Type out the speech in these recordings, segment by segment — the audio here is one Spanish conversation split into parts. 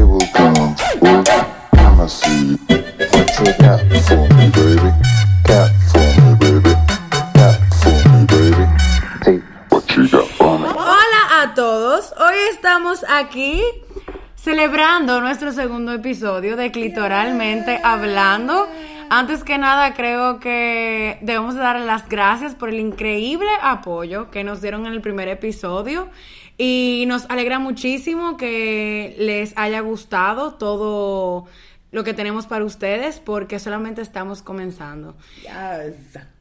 day will come. Ooh, I'ma see what you got for me, baby. Got for me, baby. Got for me, baby. Hey, what you got for me? Hola a todos, hoy estamos aquí celebrando nuestro segundo episodio de Clitoralmente Hablando. Antes que nada, creo que debemos de darle las gracias por el increíble apoyo que nos dieron en el primer episodio. Y nos alegra muchísimo que les haya gustado todo lo que tenemos para ustedes, porque solamente estamos comenzando.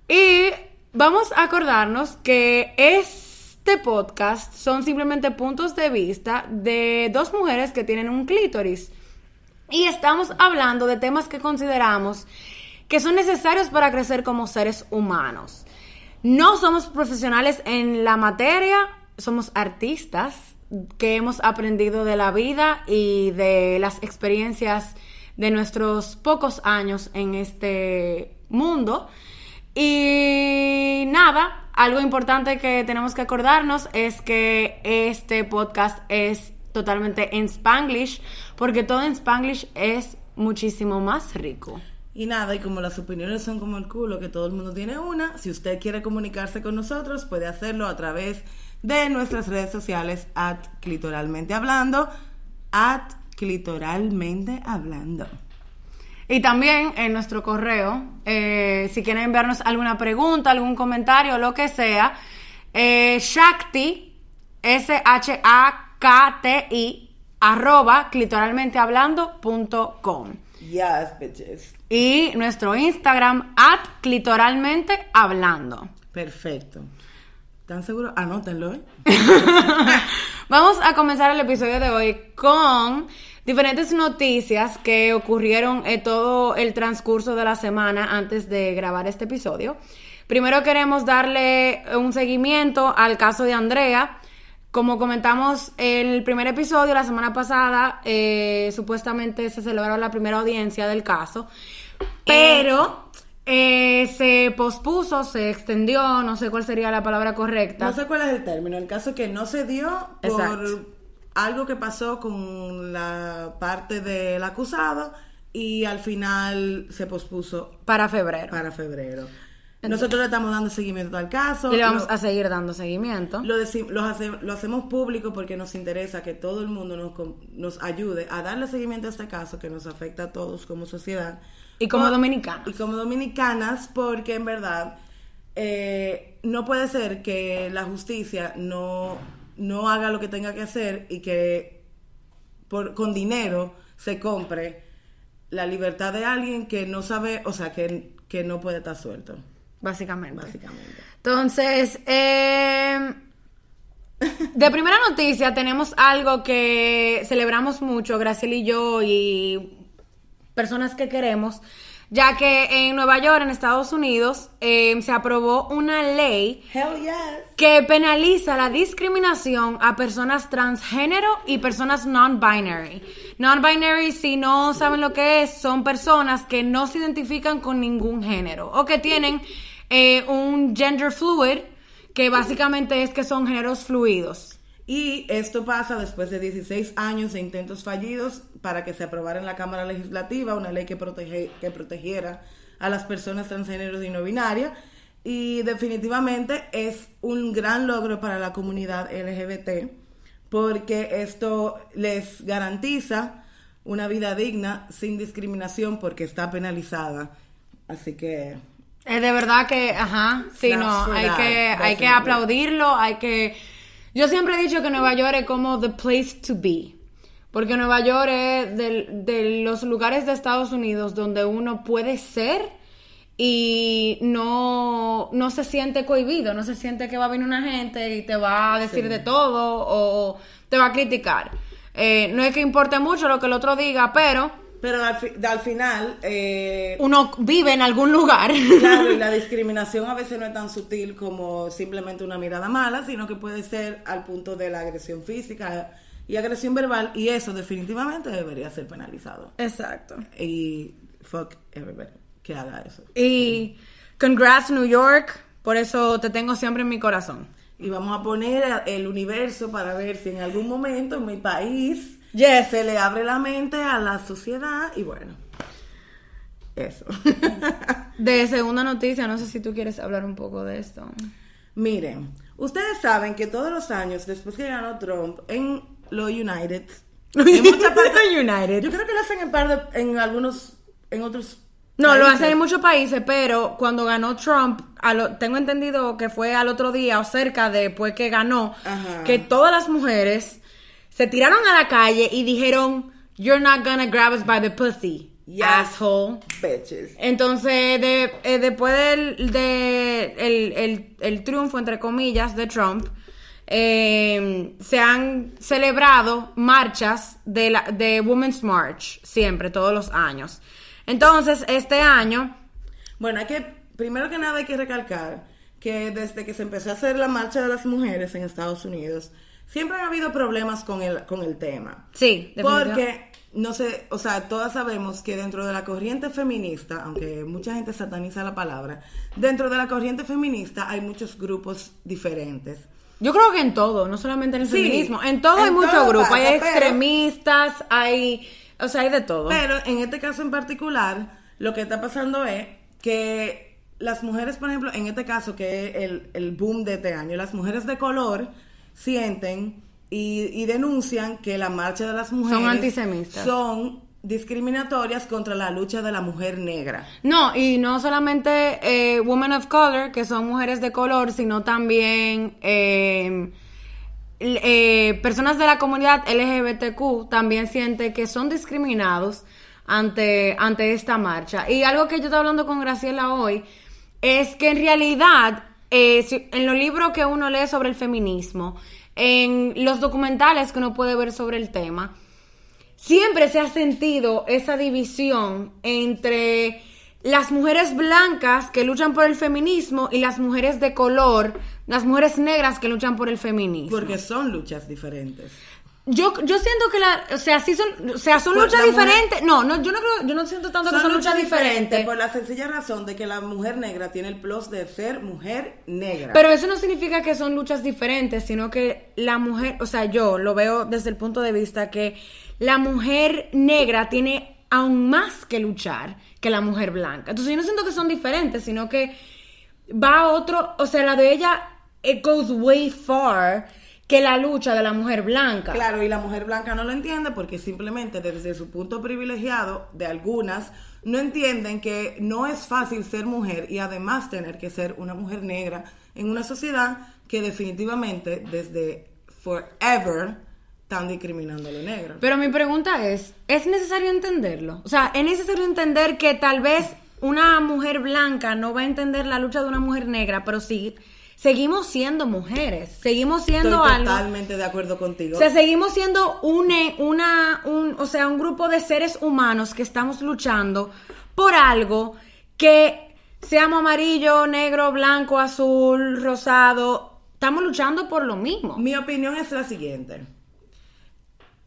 Y vamos a acordarnos que este podcast son simplemente puntos de vista de dos mujeres que tienen un clítoris. Y estamos hablando de temas que consideramos que son necesarios para crecer como seres humanos. No somos profesionales en la materia, somos artistas que hemos aprendido de la vida y de las experiencias de nuestros pocos años en este mundo. Y nada, algo importante que tenemos que acordarnos es que este podcast es totalmente en Spanglish, porque todo en Spanglish es muchísimo más rico. Y nada, y como las opiniones son como el culo, que todo el mundo tiene una, si usted quiere comunicarse con nosotros, puede hacerlo a través de nuestras redes sociales, at clitoralmente hablando, at clitoralmente hablando. Y también en nuestro correo, eh, si quieren enviarnos alguna pregunta, algún comentario, lo que sea, eh, Shakti, S-H-A-K-T-I, arroba clitoralmentehablando.com. Yes, bitches. Y nuestro Instagram, at clitoralmente hablando. Perfecto. ¿Están seguros? Anótenlo, ¿eh? Vamos a comenzar el episodio de hoy con diferentes noticias que ocurrieron en todo el transcurso de la semana antes de grabar este episodio. Primero queremos darle un seguimiento al caso de Andrea. Como comentamos en el primer episodio, la semana pasada, eh, supuestamente se celebró la primera audiencia del caso, pero eh, se pospuso, se extendió, no sé cuál sería la palabra correcta. No sé cuál es el término. El caso que no se dio por Exacto. algo que pasó con la parte del acusado y al final se pospuso para febrero. para febrero. Nosotros le estamos dando seguimiento al caso. Y le vamos Lo- a seguir dando seguimiento. Lo, lo, hace- lo hacemos público porque nos interesa que todo el mundo nos ayude a darle seguimiento a este caso que nos afecta a todos como sociedad. Y como Por- dominicanos. Y como dominicanas, porque en verdad eh, no puede ser que la justicia no, no haga lo que tenga que hacer y que por, con dinero se compre la libertad de alguien que no sabe, o sea, que, que no puede estar suelto, Básicamente. básicamente. Entonces, eh, de primera noticia tenemos algo que celebramos mucho, Graciela y yo y personas que queremos, ya que en Nueva York, en Estados Unidos, eh, se aprobó una ley Hell yes. que penaliza la discriminación a personas transgénero y personas non-binary. Non-binary, si no saben lo que es, son personas que no se identifican con ningún género o que tienen eh, un gender fluid, que básicamente es que son géneros fluidos. Y esto pasa después de 16 años de intentos fallidos para que se aprobara en la Cámara Legislativa una ley que, protege, que protegiera a las personas transgéneros y no binarias. Y definitivamente es un gran logro para la comunidad LGBT porque esto les garantiza una vida digna sin discriminación porque está penalizada. Así que Es de verdad que, ajá, sí, no, hay que, hay que aplaudirlo, hay que... Yo siempre he dicho que Nueva York es como the place to be, porque Nueva York es de, los lugares de Estados Unidos donde uno puede ser y no, no se siente cohibido, no se siente que va a venir una gente y te va a decir de todo o te va a criticar. Eh, no es que importe mucho lo que el otro diga, pero Pero al, fi- al final, eh, uno vive en algún lugar. Claro, y la discriminación a veces no es tan sutil como simplemente una mirada mala, sino que puede ser al punto de la agresión física y agresión verbal, y eso definitivamente debería ser penalizado. Exacto. Y fuck everybody que haga eso. Y congrats New York, por eso te tengo siempre en mi corazón. Y vamos a poner el universo para ver si en algún momento en mi país Yes. se le abre la mente a la sociedad y bueno, eso. De segunda noticia, no sé si tú quieres hablar un poco de esto. Miren, ustedes saben que todos los años, después que ganó Trump, en los United, en muchas partes, United. yo creo que lo hacen en, par de- en algunos, en otros. No, lo hacen en muchos países, pero cuando ganó Trump, a lo- tengo entendido que fue al otro día o cerca después que ganó, Ajá. que todas las mujeres se tiraron a la calle y dijeron, You're not gonna grab us by the pussy, Yes. asshole. Bitches. Entonces, de- eh, después del de el, el- el triunfo, entre comillas, de Trump, eh, se han celebrado marchas de, la, de Women's March, siempre, todos los años. Entonces, este año, Bueno, hay que, primero que nada hay que recalcar que desde que se empezó a hacer la marcha de las mujeres en Estados Unidos, siempre han habido problemas con el, con el tema. sí. Porque, no sé, o sea, todas sabemos que dentro de la corriente feminista, aunque mucha gente sataniza la palabra, dentro de la corriente feminista hay muchos grupos diferentes. Yo creo que en todo, no solamente en el Sí, feminismo, en todo en hay muchos grupos, hay pero- extremistas, hay, o sea, hay de todo. Pero en este caso en particular, lo que está pasando es que las mujeres, por ejemplo, en este caso que es el, el boom de este año, las mujeres de color sienten y, y denuncian que la marcha de las mujeres antisemitas. son discriminatorias contra la lucha de la mujer negra. No, y no solamente eh, women of color, que son mujeres de color, sino también eh, l- eh, personas de la comunidad LGBTQ también sienten que son discriminados ante, ante esta marcha. Y algo que yo estaba hablando con Graciela hoy es que en realidad, eh, en los libros que uno lee sobre el feminismo, en los documentales que uno puede ver sobre el tema, siempre se ha sentido esa división entre las mujeres blancas que luchan por el feminismo y las mujeres de color, las mujeres negras que luchan por el feminismo. Porque son luchas diferentes. Yo, yo siento que la, o sea, sí son, o sea, son Pues luchas mujer- diferentes. No, no, yo no creo, yo no siento tanto que son luchas diferentes. por la sencilla razón de que la mujer negra tiene el plus de ser mujer negra. Pero eso no significa que son luchas diferentes, sino que la mujer, o sea, yo lo veo desde el punto de vista que la mujer negra tiene aún más que luchar que la mujer blanca. Entonces yo no siento que son diferentes, sino que va a otro, o sea, la de ella, it goes way far que la lucha de la mujer blanca. Claro, y la mujer blanca no lo entiende porque simplemente desde su punto privilegiado de algunas no entienden que no es fácil ser mujer y además tener que ser una mujer negra en una sociedad que definitivamente desde forever están discriminando a lo negro. Pero mi pregunta es, ¿es necesario entenderlo? O sea, ¿es necesario entender que tal vez una mujer blanca no va a entender la lucha de una mujer negra, pero sí, seguimos siendo mujeres, seguimos siendo Estoy algo... totalmente de acuerdo contigo. O sea, seguimos siendo une- una, un, o sea, un grupo de seres humanos que estamos luchando por algo que seamos amarillo, negro, blanco, azul, rosado, estamos luchando por lo mismo. Mi opinión es la siguiente.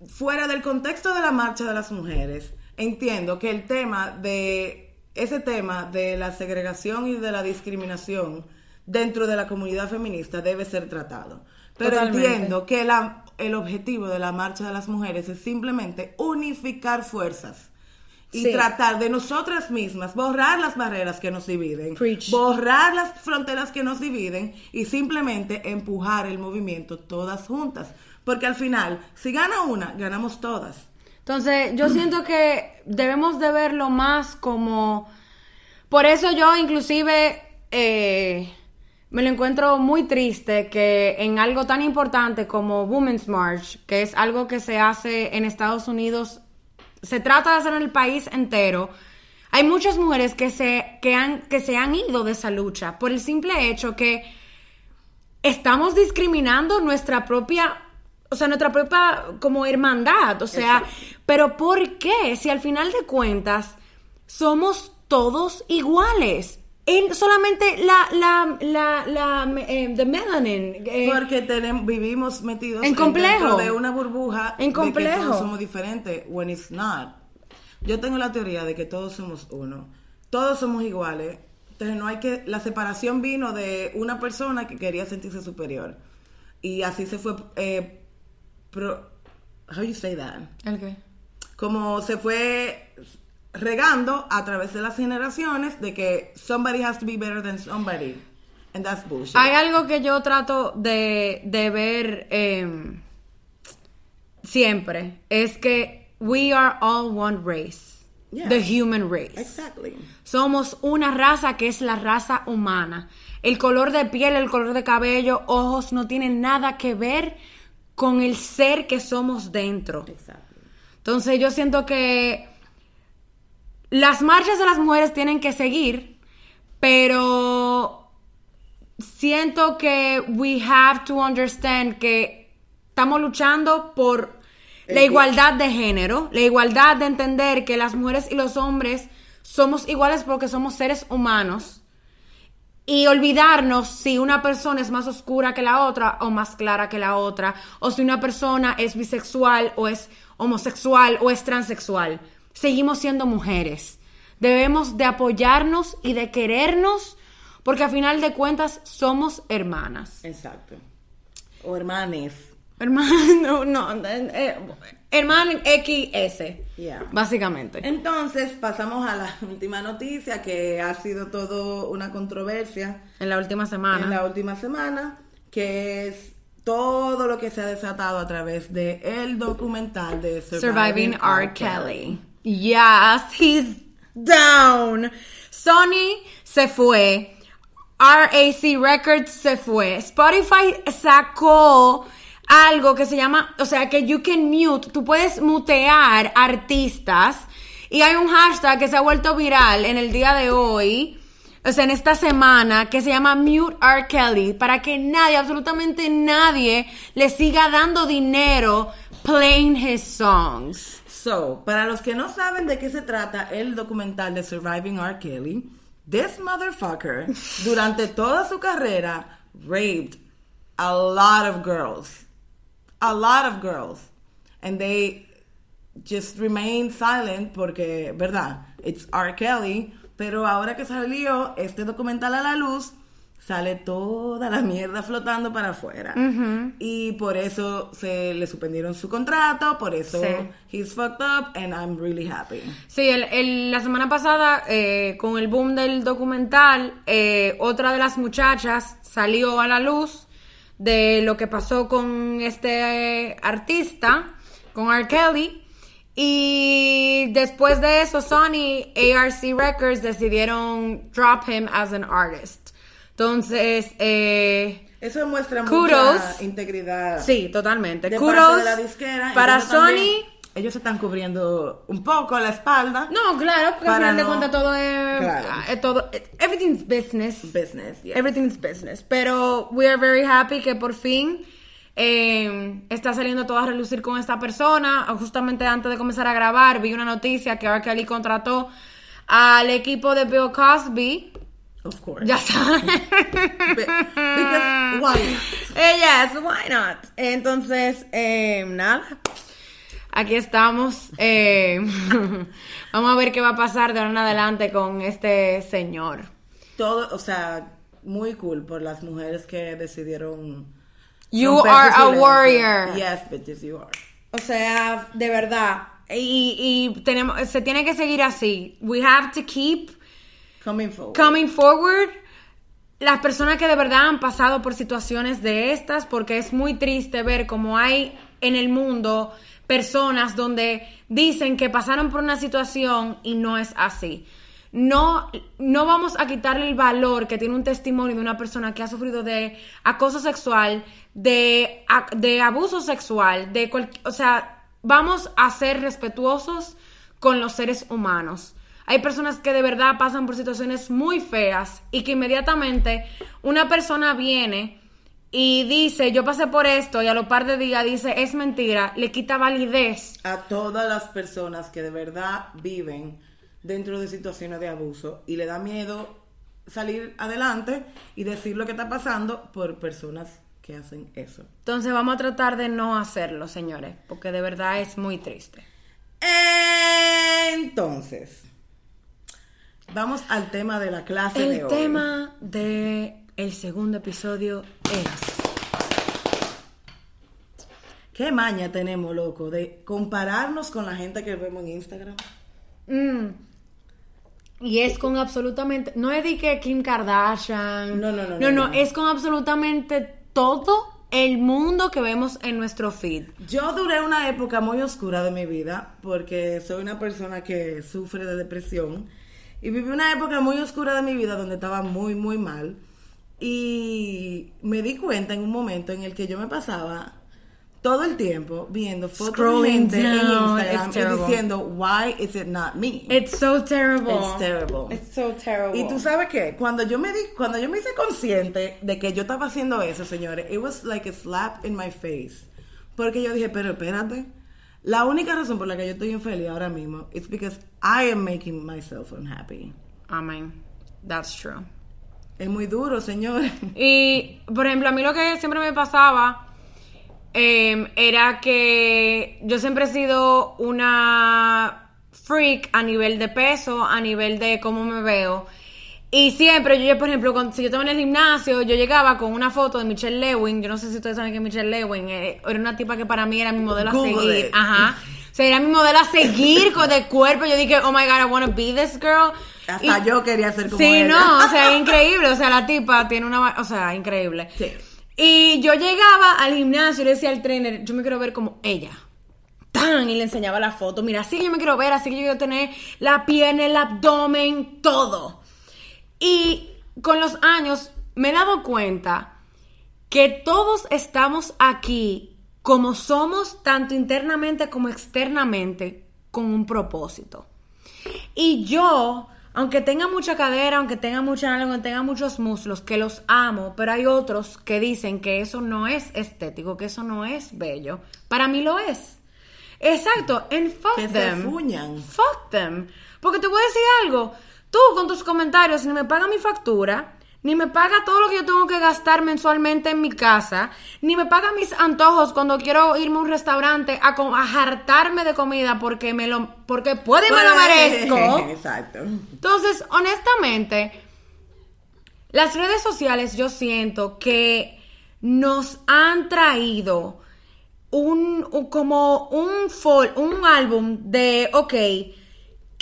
Fuera del contexto de la marcha de las mujeres, entiendo que el tema de ese tema de la segregación y de la discriminación dentro de la comunidad feminista debe ser tratado. Pero Totalmente. entiendo que la- el objetivo de la marcha de las mujeres es simplemente unificar fuerzas y Sí. tratar de nosotras mismas borrar las barreras que nos dividen, Preach. borrar las fronteras que nos dividen y simplemente empujar el movimiento todas juntas. Porque al final, si gana una, ganamos todas. Entonces, yo siento que debemos de verlo más como... Por eso yo inclusive eh, me lo encuentro muy triste que en algo tan importante como Women's March, que es algo que se hace en Estados Unidos, se trata de hacer en el país entero, hay muchas mujeres que se, que han, que se han ido de esa lucha por el simple hecho que estamos discriminando nuestra propia, o sea, nuestra propia como hermandad, o sea, pero ¿por qué? Si al final de cuentas somos todos iguales. En solamente la, la, la, la, eh, the melanin. eh, Porque tenemos, vivimos metidos En complejo. dentro de una burbuja En de que complejo. todos somos diferentes, when it's not. Yo tengo la teoría de que todos somos uno. Todos somos iguales. Entonces no hay que... La separación vino de una persona que quería sentirse superior. Y así se fue... eh, pro- how you say that? ¿El qué? Como se fue regando a través de las generaciones de que somebody has to be better than somebody. And that's bullshit. Hay algo que yo trato de, de ver eh, siempre. Es que we are all one race. Yeah. The human race. Exactly. Somos una raza que es la raza humana. El color de piel, el color de cabello, ojos no tienen nada que ver con el ser que somos dentro. Exactly. Entonces yo siento que las marchas de las mujeres tienen que seguir, pero siento que we have to understand que estamos luchando por la igualdad de género, la igualdad de entender que las mujeres y los hombres somos iguales porque somos seres humanos. Y olvidarnos si una persona es más oscura que la otra o más clara que la otra, o si una persona es bisexual o es homosexual o es transexual. Seguimos siendo mujeres. Debemos de apoyarnos y de querernos porque a final de cuentas somos hermanas. Exacto. O hermanes. Hermano, no, eh, hermano XS, Yeah. básicamente. Entonces pasamos a la última noticia que ha sido todo una controversia En la última semana. en la última semana, que es todo lo que se ha desatado a través de el documental de Surviving R. Kelly. Yes, he's down. Sony se fue. RAC Records se fue. Spotify sacó algo que se llama, o sea, que you can mute, tú puedes mutear artistas. Y hay un hashtag que se ha vuelto viral en el día de hoy, o sea, en esta semana, que se llama Mute R. Kelly, para que nadie, absolutamente nadie, le siga dando dinero playing his songs. So, para los que no saben de qué se trata el documental de Surviving R. Kelly, this motherfucker, durante toda su carrera, raped a lot of girls. A lot of girls. And they just remained silent porque, ¿verdad? It's R. Kelly. Pero ahora que salió este documental a la luz, sale toda la mierda flotando para afuera. Y por eso se le suspendieron su contrato, por eso Sí. he's fucked up, and I'm really happy. Sí, el- el- la semana pasada, eh, con el boom del documental, eh, otra de las muchachas salió a la luz de lo que pasó con este eh, artista, con R. Kelly. Y después de eso, Sony, ARC Records decidieron drop him as an artist. Entonces, eh, Eso muestra Kudos. mucha integridad. sí, totalmente. de Kudos parte de la disquera. para Sony. también- ellos se están cubriendo un poco la espalda. No, claro, porque al final de no- cuentas todo es. Claro. eh, todo, eh, everything's business. Business, yes. Everything's business. Pero we are very happy que por fin eh, está saliendo todo a relucir con esta persona. Justamente antes de comenzar a grabar, vi una noticia que R. Kelly contrató al equipo de Bill Cosby. Of course. Ya saben. Be- because why? Eh, yes, why not? Entonces, eh, nada. Aquí estamos. eh, vamos a ver qué va a pasar de ahora en adelante con este señor. Todo, o sea, muy cool por las mujeres que decidieron. You are a warrior. Yes, bitches, you are. O sea, de verdad. Y, y tenemos, se tiene que seguir así. We have to keep Coming forward. coming forward. Las personas que de verdad han pasado por situaciones de estas, porque es muy triste ver cómo hay en el mundo personas donde dicen que pasaron por una situación y no es así. No, no vamos a quitarle el valor que tiene un testimonio de una persona que ha sufrido de acoso sexual, de, abuso sexual, de cual- o sea, vamos a ser respetuosos con los seres humanos. Hay personas que de verdad pasan por situaciones muy feas y que inmediatamente una persona viene y dice, yo pasé por esto y a lo par de días dice, es mentira, le quita validez. a todas las personas que de verdad viven dentro de situaciones de abuso y le da miedo salir adelante y decir lo que está pasando por personas que hacen eso. Entonces vamos a tratar de no hacerlo, señores, porque de verdad es muy triste. Entonces, vamos al tema de la clase de El tema de el segundo episodio es... ¿Qué maña tenemos, loco, de compararnos con la gente que vemos en Instagram? Mm. Y es con absolutamente, no es de que Kim Kardashian. No, no, no, No, no, no, no. es con absolutamente todo el mundo que vemos en nuestro feed. Yo duré una época muy oscura de mi vida porque soy una persona que sufre de depresión y viví una época muy oscura de mi vida donde estaba muy, muy mal y me di cuenta en un momento en el que yo me pasaba todo el tiempo viendo fotos de Scrolling gente en down, Instagram it's y terrible. diciendo, why is it not me? It's so terrible. It's terrible. It's so terrible. Y tú sabes qué, cuando yo me di, cuando yo me hice consciente de que yo estaba haciendo eso, señores, it was like a slap in my face. Porque yo dije, pero espérate, la única razón por la que yo estoy infeliz ahora mismo es because I am making myself unhappy. Amén. That's true. Es muy duro, señores. Y, por ejemplo, a mí lo que siempre me pasaba em, era que yo siempre he sido una freak a nivel de peso, a nivel de cómo me veo. Y siempre, yo, por ejemplo, cuando, si yo estaba en el gimnasio, yo llegaba con una foto de Michelle Lewin. Yo no sé si ustedes saben que Michelle Lewin eh, era una tipa que para mí era mi modelo a seguir. it. Ajá. O sea, era mi modelo a seguir con de cuerpo. Yo dije, oh my god, I want to be this girl. Hasta Y- yo quería ser como Sí, ella. no, o sea, increíble. O sea, la tipa tiene una. O sea, increíble. Sí. Y yo llegaba al gimnasio y le decía al trainer, yo me quiero ver como ella. Tan, y le enseñaba la foto. Mira, así que yo me quiero ver, así que yo quiero tener la pierna, el abdomen, todo. Y con los años me he dado cuenta que todos estamos aquí como somos, tanto internamente como externamente, con un propósito. Y yo, aunque tenga mucha cadera, aunque tenga mucha nalga, aunque tenga muchos muslos, que los amo, pero hay otros que dicen que eso no es estético, que eso no es bello. Para mí lo es. Exacto, and fuck Que them. Fuck them. Porque te voy a decir algo. Tú con tus comentarios ni me paga mi factura, ni me paga todo lo que yo tengo que gastar mensualmente en mi casa, ni me paga mis antojos cuando quiero irme a un restaurante a, a hartarme de comida porque me lo porque puedo y me lo merezco. Exacto. Entonces, honestamente, las redes sociales yo siento que nos han traído un, un- como un fol- un álbum de, ok,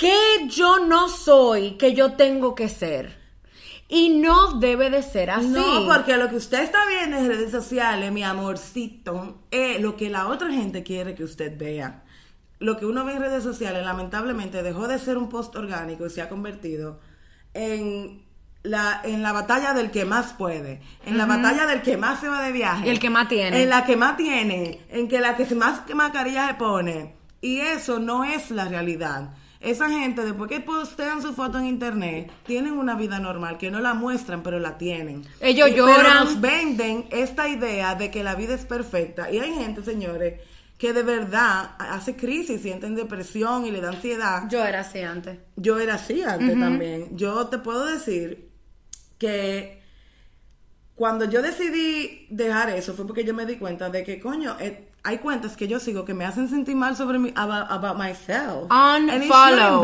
que yo no soy, que yo tengo que ser. Y no debe de ser así. No, porque lo que usted está viendo en redes sociales, mi amorcito, es lo que la otra gente quiere que usted vea. Lo que uno ve en redes sociales, lamentablemente, dejó de ser un post orgánico y se ha convertido en la, en la batalla del que más puede, en la batalla del que más se va de viaje. El que más tiene. En la que más tiene, en que la que más mascarilla se pone. Y eso no es la realidad. Esa gente, después que postean su foto en internet, tienen una vida normal, que no la muestran, pero la tienen. Ellos Y- Pero lloran. nos venden esta idea de que la vida es perfecta. Y hay gente, señores, que de verdad hace crisis, sienten depresión y le da ansiedad. Yo era así antes. Yo era así antes también. Yo te puedo decir que cuando yo decidí dejar eso fue porque yo me di cuenta de que, coño, eh, hay cuentas que yo sigo que me hacen sentir mal sobre mi, about, about myself. And Unfollow.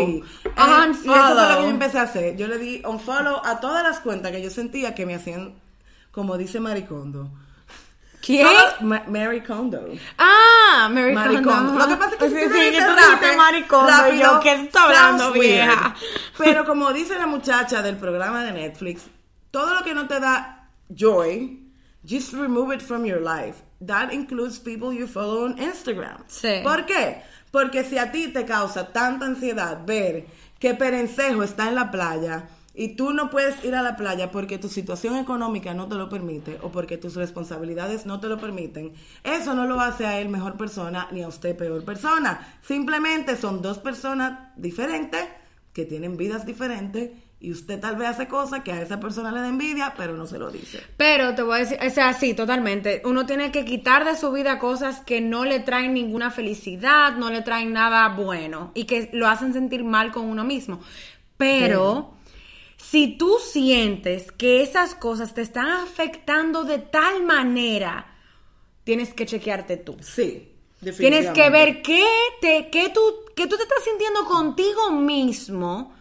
And- Y eso fue lo Unfollow. que yo empecé a hacer. Yo le di unfollow a todas las cuentas que yo sentía que me hacían, como dice Maricondo. ¿Quién? Ma- Mary Kondo. Ah, Mary Maricondo. Kondo. Lo que pasa es que Sí, si sí, tú que dices tú dijiste rápido, yo, ¿qué está hablando, vieja? Pero como dice la muchacha del programa de Netflix, todo lo que no te da joy, just remove it from your life. That includes people you follow on Instagram. Sí. ¿Por qué? Porque si a ti te causa tanta ansiedad ver que Perencejo está en la playa y tú no puedes ir a la playa porque tu situación económica no te lo permite o porque tus responsabilidades no te lo permiten, eso no lo hace a él mejor persona ni a usted peor persona. Simplemente son dos personas diferentes que tienen vidas diferentes y usted tal vez hace cosas que a esa persona le da envidia, pero no se lo dice. Pero te voy a decir, o sea, sí, totalmente. Uno tiene que quitar de su vida cosas que no le traen ninguna felicidad, no le traen nada bueno y que lo hacen sentir mal con uno mismo. Pero si tú sientes que esas cosas te están afectando de tal manera, tienes que chequearte tú. Sí. Tienes que definitivamente. ver qué, te, qué, tú, qué tú te estás sintiendo contigo mismo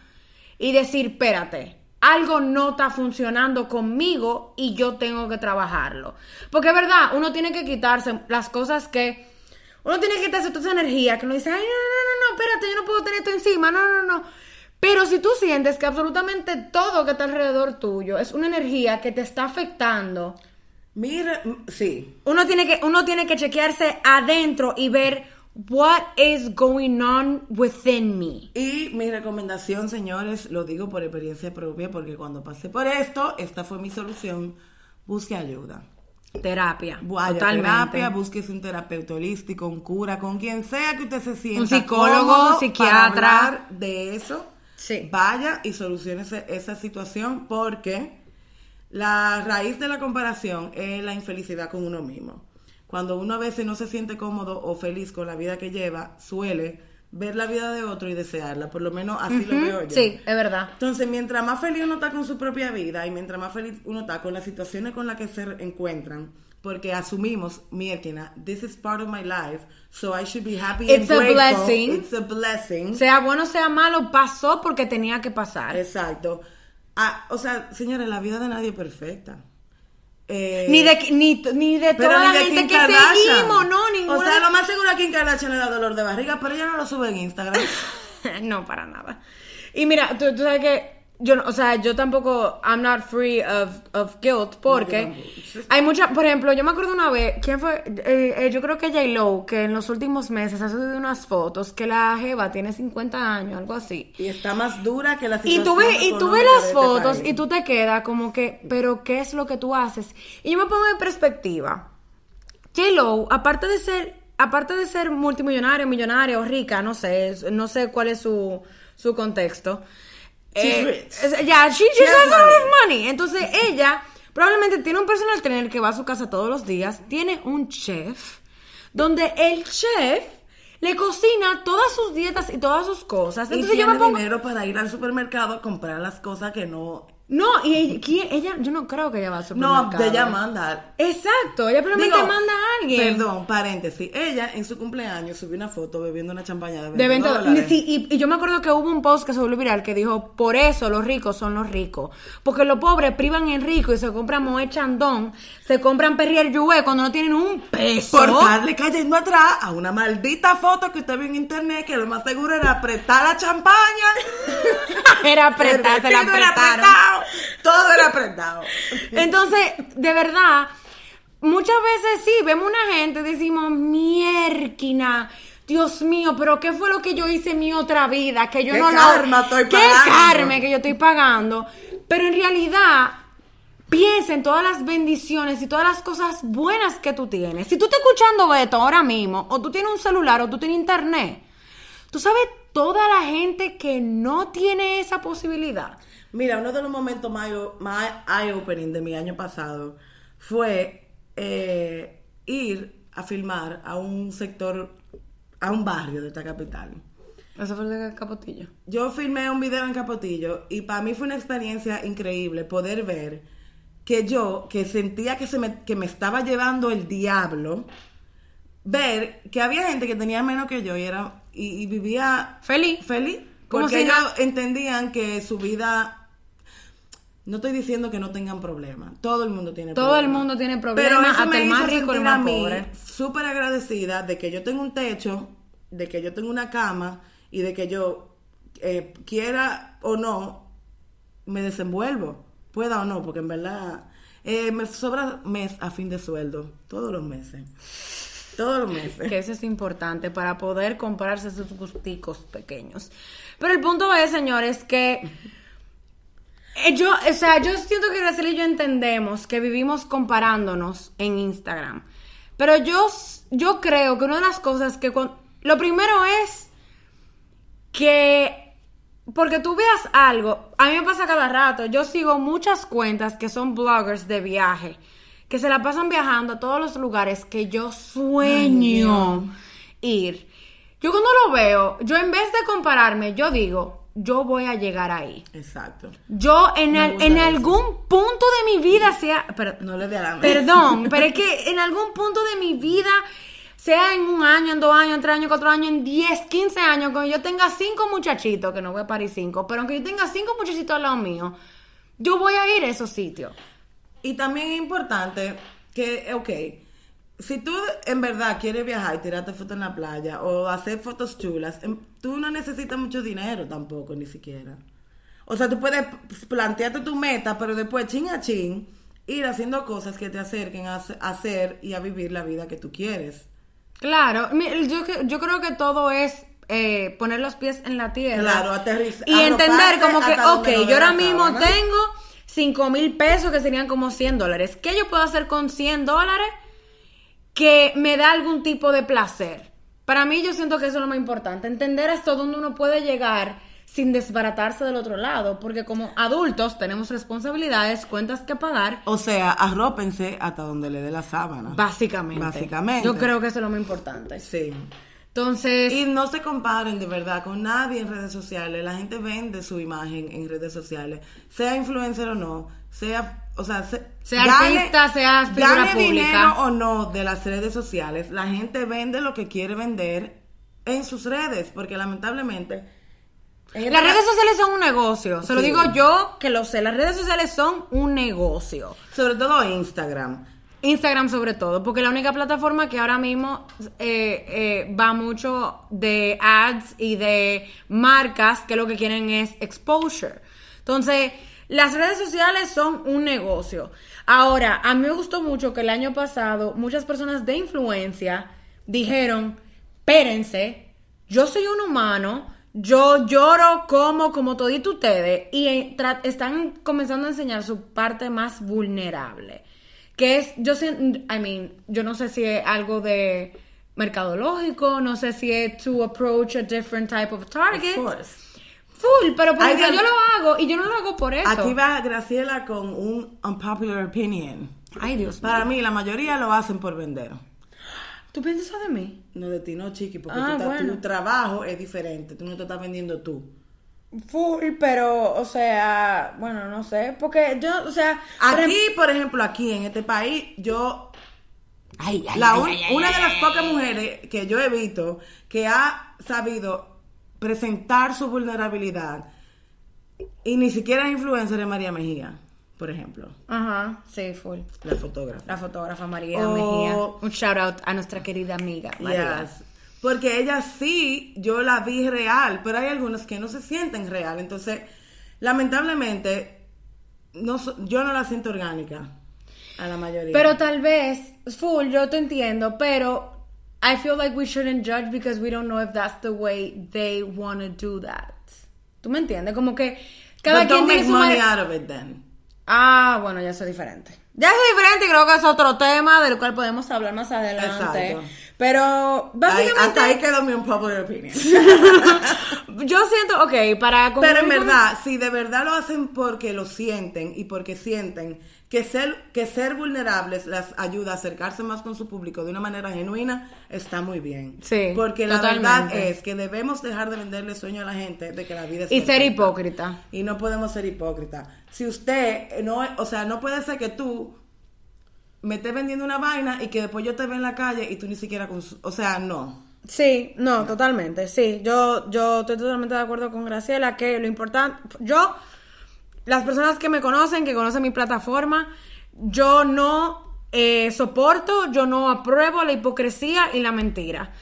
y decir, espérate, algo no está funcionando conmigo y yo tengo que trabajarlo. Porque es verdad, uno tiene que quitarse las cosas que Uno tiene que quitarse toda esa energía que uno dice, ay, no, no, no, no, espérate, yo no puedo tener esto encima, no, no, no. Pero si tú sientes que absolutamente todo que está alrededor tuyo es una energía que te está afectando, Mira, mm, sí. uno tiene que, uno tiene que chequearse adentro y ver what is going on within me. Y mi recomendación, señores, lo digo por experiencia propia, porque cuando pasé por esto, esta fue mi solución. Busque ayuda. Terapia. Vaya totalmente. terapia, búsquese un terapeuta holístico, un cura, con quien sea que usted se sienta. Un psicólogo, cómodo psiquiatra. Para hablar de eso. Sí. Vaya y solucione esa situación porque la raíz de la comparación es la infelicidad con uno mismo. Cuando uno a veces no se siente cómodo o feliz con la vida que lleva, suele ver la vida de otro y desearla. Por lo menos así lo veo yo. Sí, es verdad. Entonces, mientras más feliz uno está con su propia vida y mientras más feliz uno está con las situaciones con las que se encuentran, porque asumimos, mierda, this is part of my life, so I should be happy It's and a grateful. blessing. It's a blessing. Sea bueno, sea malo, pasó porque tenía que pasar. Exacto. Ah, o sea, señores, la vida de nadie es perfecta. Eh, Ni de, ni, ni de toda ni la de gente que seguimos, no, ninguna. O sea, lo más seguro a Kim Kardashian le da dolor de barriga, pero ella no lo sube en Instagram. no, para nada. Y mira, tú, tú sabes que yo, no- o sea, yo tampoco, I'm not free of, of guilt, porque hay mucha, por ejemplo, yo me acuerdo una vez, ¿quién fue? Eh, eh, yo creo que J-Lo, que en los últimos meses ha subido unas fotos que la Jeva tiene 50 años, algo así. y está más dura que la Y situación tú ves, y tú ves las este fotos y tú te quedas como que, pero ¿qué es lo que tú haces? Y yo me pongo en perspectiva. J-Lo, aparte de ser, aparte de ser multimillonaria, millonaria o rica, no sé, no sé cuál es su, su contexto. She's Eh, rich. es- Ya, she, has has a lot of money. Entonces ella probablemente tiene un personal trainer que va a su casa todos los días, tiene un chef, donde el chef le cocina todas sus dietas y todas sus cosas. Y Entonces yo tiene me pongo... dinero para ir al supermercado a comprar las cosas que no... No, y ella, ¿quién? ella, yo no creo que ella va No, supermercado. de ella manda. Exacto, ella probablemente Digo, manda a alguien. Perdón, paréntesis. Ella en su cumpleaños subió una foto bebiendo una champaña de 20 De venta- dólares. sí, y, y yo me acuerdo que hubo un post que se volvió viral que dijo, por eso los ricos son los ricos. Porque los pobres privan en rico y se compran Moe Chandon, se compran Perrier Jouet cuando no tienen un peso. Por estarle cayendo atrás a una maldita foto que usted vio en internet que lo más seguro era apretar la champaña. Era apretar, se la era apretaron. Todo era apretado. Entonces, de verdad, muchas veces sí, vemos una gente y decimos, mierquina, Dios mío, pero ¿qué fue lo que yo hice en mi otra vida? Que yo ¿Qué no lo- karma estoy ¿Qué pagando? karma que yo estoy pagando? Pero en realidad, piensa en todas las bendiciones y todas las cosas buenas que tú tienes. Si tú estás escuchando esto ahora mismo, o tú tienes un celular, o tú tienes internet, tú sabes toda la gente que no tiene esa posibilidad. Mira, uno de los momentos más, más eye-opening de mi año pasado fue eh, ir a filmar a un sector, a un barrio de esta capital. Eso fue el de Capotillo. Yo filmé un video en Capotillo y para mí fue una experiencia increíble poder ver que yo, que sentía que, se me, que me estaba llevando el diablo, ver que había gente que tenía menos que yo y, era, y, y vivía Feliz. feliz. Como Porque si ellos entendían que su vida... No estoy diciendo que no tengan problemas. Todo el mundo tiene Todo problemas. el mundo tiene Pero problemas, eso hasta me el más hizo rico, el más pobre. súper agradecida de que yo tengo un techo, de que yo tengo una cama y de que yo, eh, quiera o no, me desenvuelvo. Pueda o no, porque en verdad eh, me sobra mes a fin de sueldo. Todos los meses. Todos los meses. Que eso es importante para poder comprarse sus gusticos pequeños. Pero el punto es, señores, que yo, o sea, yo siento que Graciela y yo entendemos que vivimos comparándonos en Instagram. Pero yo, yo creo que una de las cosas que... lo primero es que... Porque tú veas algo, a mí me pasa cada rato, yo sigo muchas cuentas que son bloggers de viaje, que se la pasan viajando a todos los lugares que yo sueño ir. Yo cuando lo veo, yo en vez de compararme, yo digo, yo voy a llegar ahí. Exacto. Yo en, al- en algún punto de mi vida sea... pero- No le dé a la Perdón, pero es que en algún punto de mi vida, sea en un año, en dos años, en tres años, cuatro años, en diez, quince años, cuando yo tenga cinco muchachitos, que no voy a parir cinco, pero aunque yo tenga cinco muchachitos al lado mío, yo voy a ir a esos sitios. Y también es importante que, ok, si tú en verdad quieres viajar y tirarte fotos en la playa o hacer fotos chulas, em, tú no necesitas mucho dinero tampoco, ni siquiera. O sea, tú puedes plantearte tu meta, pero después, chin a chin, ir haciendo cosas que te acerquen a hacer- y a vivir la vida que tú quieres. Claro, yo, yo creo que todo es eh, poner los pies en la tierra. Claro, aterrizar. Y entender como que, ok, yo ahora mismo tengo tengo 5 mil pesos que serían como 100 dólares. ¿Qué yo puedo hacer con 100 dólares que me da algún tipo de placer? Para mí yo siento que eso es lo más importante, entender hasta dónde uno puede llegar sin desbaratarse del otro lado, porque como adultos tenemos responsabilidades, cuentas que pagar, O sea, arrópense hasta donde le dé la sábana. básicamente. Básicamente. Yo creo que eso es lo más importante. Sí. Entonces, Y no se comparen de verdad con nadie en redes sociales. La gente vende su imagen en redes sociales. Sea influencer o no, sea, o sea, se- Sea artista, sea figura gane pública. dinero o no de las redes sociales. La gente vende lo que quiere vender en sus redes, porque lamentablemente en Las redes sociales son un negocio. Se lo digo yo que lo sé. Las redes sociales son un negocio. sobre todo Instagram. Instagram sobre todo, porque la única plataforma que ahora mismo eh, eh, va mucho de ads y de marcas que lo que quieren es exposure. Entonces, las redes sociales son un negocio. Ahora, a mí me gustó mucho que el año pasado muchas personas de influencia dijeron, espérense, yo soy un humano, yo lloro como, como todito ustedes, y eh, están comenzando a enseñar su parte más vulnerable. Que es, yo sé, I mean, yo no sé si es algo de mercadológico, no sé si es to approach a different type of target. Of course. Full, pero porque Ay, yo lo hago y yo no lo hago por eso. Aquí va Graciela con un unpopular opinion. Ay, Dios mío. Para mí, la mayoría lo hacen por vender. ¿Tú piensas eso de mí? No de ti, no, chiqui, porque Ah, tú estás- bueno. tu trabajo es diferente. Tú no te estás vendiendo tú. Full, pero, o sea, bueno, no sé, porque yo, o sea, Aquí, ejem- por ejemplo, aquí en este país, yo Ay, ay, La ay, un- ay, ay, una de las pocas mujeres que yo he visto que ha sabido presentar su vulnerabilidad y ni siquiera es influencer es María Mejía, por ejemplo, Ajá, sí, full. la fotógrafa. La fotógrafa María Oh. Mejía. Un shout out a nuestra querida amiga María. Yes. Porque ella sí, yo la vi real, pero hay algunos que no se sienten real. Entonces, lamentablemente, no, yo no la siento orgánica a la mayoría. Pero tal vez, full, yo te entiendo, pero I feel like we shouldn't judge because we don't know if that's the way they want to do that. ¿Tú me entiendes? Como que cada But quien don't tiene make su money out of it then. Ah, bueno, ya eso es diferente. Ya es diferente y creo que es otro tema del cual podemos hablar más adelante. Exacto. Pero Ahí- básicamente hasta ahí quedó mi unpopular opinion. yo siento, ok, para Pero en concluir con- verdad, si de verdad lo hacen porque lo sienten y porque sienten que ser, que ser vulnerables las ayuda a acercarse más con su público de una manera genuina, está muy bien. Sí, Porque la totalmente. verdad es que debemos dejar de venderle sueño a la gente de que la vida es y ser hipócrita. Y no podemos ser hipócritas. Si usted no, o sea, no puede ser que tú me estés vendiendo una vaina y que después yo te vea en la calle y tú ni siquiera, o sea, no. Sí, no, totalmente, sí. Yo, yo estoy totalmente de acuerdo con Graciela que lo importante, yo, las personas que me conocen, que conocen mi plataforma, yo no eh, soporto, yo no apruebo la hipocresía y la mentira.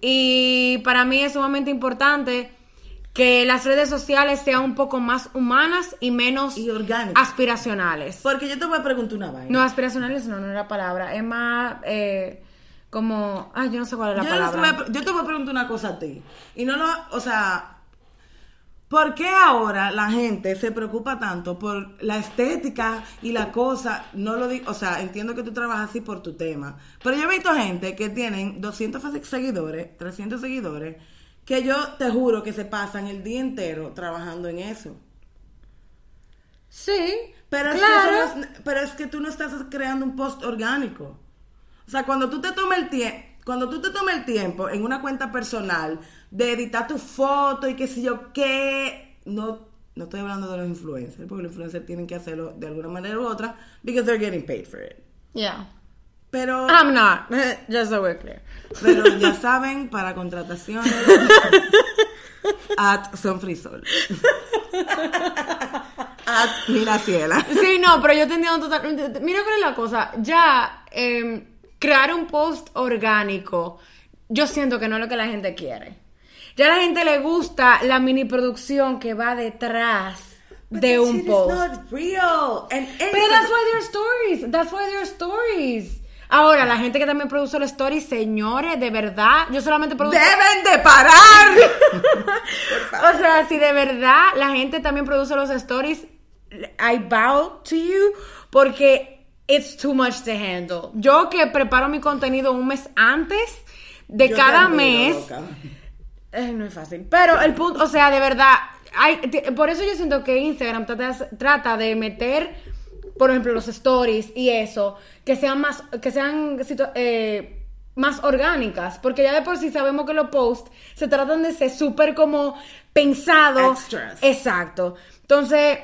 Y para mí es sumamente importante que las redes sociales sean un poco más humanas y menos Y orgánicas. aspiracionales. Porque yo te voy a preguntar una vaina. No, aspiracionales no, no es la palabra. Es más eh, como. Ay, yo no sé cuál es la yo, palabra. a yo te voy a preguntar una cosa a ti. Y no lo, o sea, ¿por qué ahora la gente se preocupa tanto por la estética y la cosa? No lo digo, o sea, entiendo que tú trabajas así por tu tema. Pero yo he visto gente que tienen 200 seguidores, 300 seguidores, que yo te juro que se pasan el día entero trabajando en eso. Sí, Pero, claro. es que eso no es- pero es que tú no estás creando un post orgánico. O sea, cuando tú te tomes el tiempo, cuando tú te tomes el tiempo en una cuenta personal de editar tu foto y qué sé yo qué, no, no estoy hablando de los influencers, porque los influencers tienen que hacerlo de alguna manera u otra, because they're getting paid for it. Yeah. Pero, I'm not. Just so we're clear. pero ya saben, para contrataciones, at Sonfrisol. at Miraciela. Sí, no, pero yo te entiendo totalmente. Mira cuál es la cosa. Ya, eh, crear un post orgánico, yo siento que no es lo que la gente quiere. Ya a la gente le gusta la mini producción que va detrás But de un shit is post. not real. And Pero that's why they're stories. That's why they're stories. Ahora, la gente que también produce los stories, señores, de verdad, yo solamente produzco... ¡Deben de parar! O sea, si de verdad la gente también produce los stories, I bow to you porque it's too much to handle. Yo que preparo mi contenido un mes antes de Yo cada mes, eh, no es fácil. Pero el punto, o sea, de verdad, hay, te- por eso yo siento que Instagram trata, trata de meter, por ejemplo, los stories y eso, que sean más, que sean eh, más orgánicas, porque ya de por sí sabemos que los posts se tratan de ser súper como pensados. Extras. Exacto. Entonces,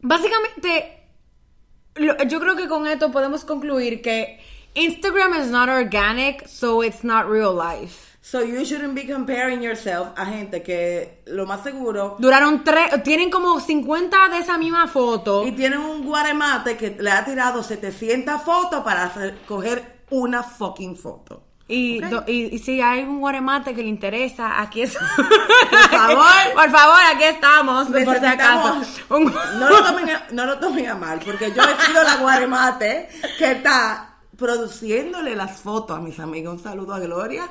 básicamente, yo creo que con esto podemos concluir que Instagram is not organic, so it's not real life. So you shouldn't be comparing yourself a gente que lo más seguro Duraron tres, tienen como 50 de esa misma foto. y tienen un guaremate que le ha tirado 700 fotos para hacer, coger una fucking foto. Y, do- y, y si hay un guaremate que le interesa, aquí es. Por favor. Por favor, aquí estamos. Por si acaso. Un- No lo, tomen a, no lo tomen a mal, porque yo he sido la guaremate que está produciéndole las fotos a mis amigos. Un saludo a Gloria.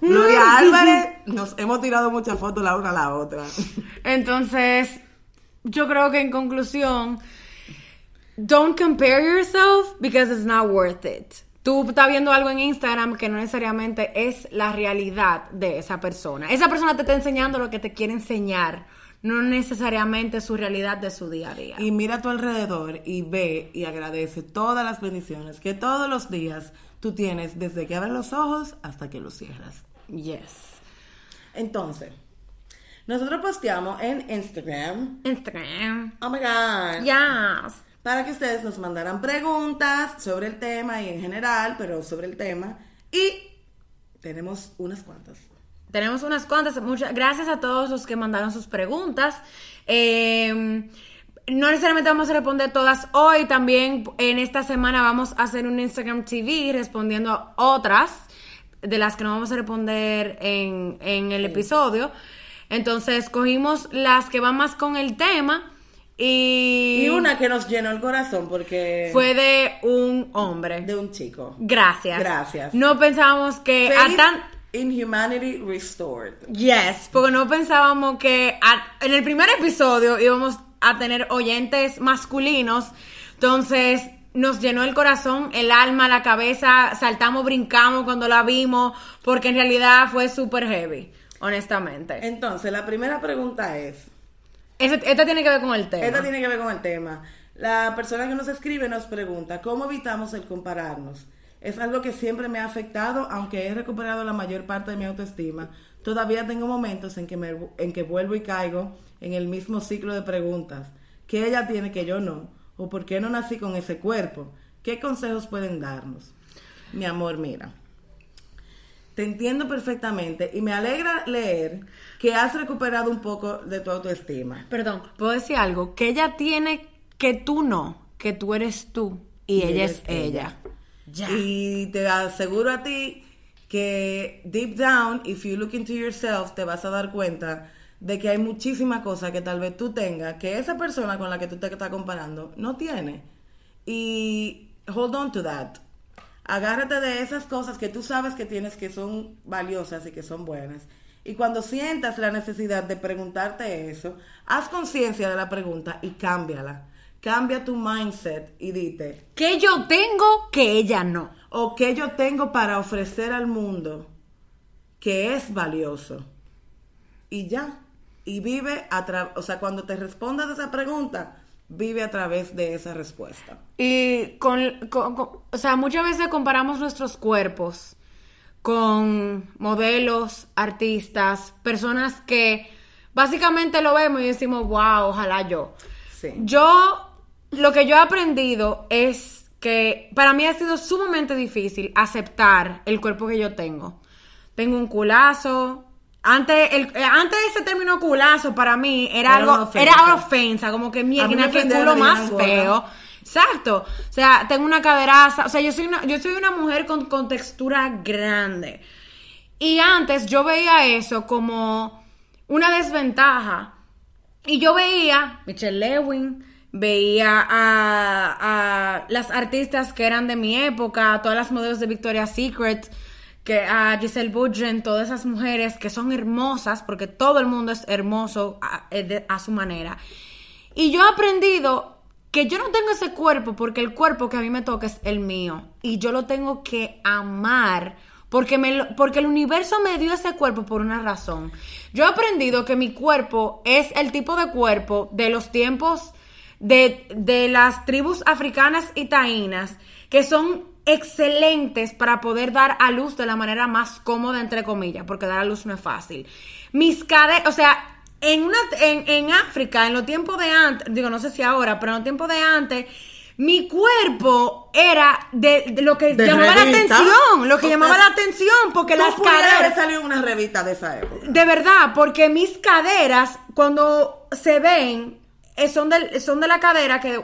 Gloria Álvarez. Nos hemos tirado muchas fotos la una a la otra. Entonces, yo creo que en conclusión, don't compare yourself because it's not worth it. Tú estás viendo algo en Instagram que no necesariamente es la realidad de esa persona. Esa persona te está enseñando lo que te quiere enseñar, no necesariamente su realidad de su día a día. Y mira a tu alrededor y ve y agradece todas las bendiciones que todos los días tú tienes desde que abres los ojos hasta que los cierras. Yes. Entonces, nosotros posteamos en Instagram. Instagram. Oh my God. Yes. Para que ustedes nos mandaran preguntas sobre el tema y en general, pero sobre el tema. Y tenemos unas cuantas. Tenemos unas cuantas. Muchas gracias a todos los que mandaron sus preguntas. Eh, no necesariamente vamos a responder todas hoy. También en esta semana vamos a hacer un Instagram TV respondiendo a otras de las que no vamos a responder en, en el episodio. Entonces cogimos las que van más con el tema y, Y una que nos llenó el corazón porque fue de un hombre. de un chico. Gracias. Gracias. No pensábamos que a Faith tan in Humanity Restored. Yes, porque no pensábamos que a- en el primer episodio íbamos a tener oyentes masculinos. Entonces nos llenó el corazón, el alma, la cabeza, saltamos, brincamos cuando la vimos, porque en realidad fue súper heavy, honestamente. Entonces, la primera pregunta es, esta tiene que ver con el tema. esta tiene que ver con el tema. La persona que nos escribe nos pregunta, ¿cómo evitamos el compararnos? Es algo que siempre me ha afectado, aunque he recuperado la mayor parte de mi autoestima. Todavía tengo momentos en que, en que vuelvo y caigo en el mismo ciclo de preguntas. ¿Qué ella tiene que yo no? ¿O por qué no nací con ese cuerpo? ¿Qué consejos pueden darnos? Mi amor, mira. Te entiendo perfectamente y me alegra leer que has recuperado un poco de tu autoestima. Perdón, ¿puedo decir algo? Que ella tiene que tú no, que tú eres tú y, ella es ella. Ya. Y te aseguro a ti que deep down, if you look into yourself, te vas a dar cuenta de que hay muchísimas cosas que tal vez tú tengas que esa persona con la que tú te estás comparando no tiene. Y hold on to that. Agárrate de esas cosas que tú sabes que tienes que son valiosas y que son buenas. Y cuando sientas la necesidad de preguntarte eso, haz conciencia de la pregunta y cámbiala. Cambia tu mindset y dite, Que yo tengo, que ella no. o qué yo tengo para ofrecer al mundo que es valioso. Y ya. Y vive a través, o sea, cuando te respondas esa pregunta, vive a través de esa respuesta. Y con, con- con- o sea, muchas veces comparamos nuestros cuerpos con modelos, artistas, personas que básicamente lo vemos y decimos, wow, ojalá yo. Sí. Yo, lo que yo he aprendido es que para mí ha sido sumamente difícil aceptar el cuerpo que yo tengo. Tengo un culazo. Antes, el, eh, antes de ese término culazo para mí era, Era una algo, ofensa. era una ofensa, como que mierda, qué culo más feo. Exacto. O sea, tengo una caderaza. O sea, yo soy una, yo soy una mujer con, con textura grande. Y antes yo veía eso como una desventaja. Y yo veía Michelle Lewin, veía a, a las artistas que eran de mi época, a todas las modelos de Victoria's Secret, que a Giselle Budgen, todas esas mujeres que son hermosas, porque todo el mundo es hermoso a, eh, a su manera. Y yo he aprendido que yo no tengo ese cuerpo porque el cuerpo que a mí me toca es el mío. Y yo lo tengo que amar porque, me porque el universo me dio ese cuerpo por una razón. Yo he aprendido que mi cuerpo es el tipo de cuerpo de los tiempos de, de las tribus africanas y taínas que son excelentes para poder dar a luz de la manera más cómoda, entre comillas, porque dar a luz no es fácil. Mis caderas, o sea, en, una, en, en África, en los tiempos de antes, digo, no sé si ahora, pero en los tiempos de antes, mi cuerpo era de, de lo que De llamaba la atención, lo que O sea, llamaba la atención, porque las caderas... salido en una revista de esa época. De verdad, porque mis caderas, cuando se ven, son de, son de la cadera que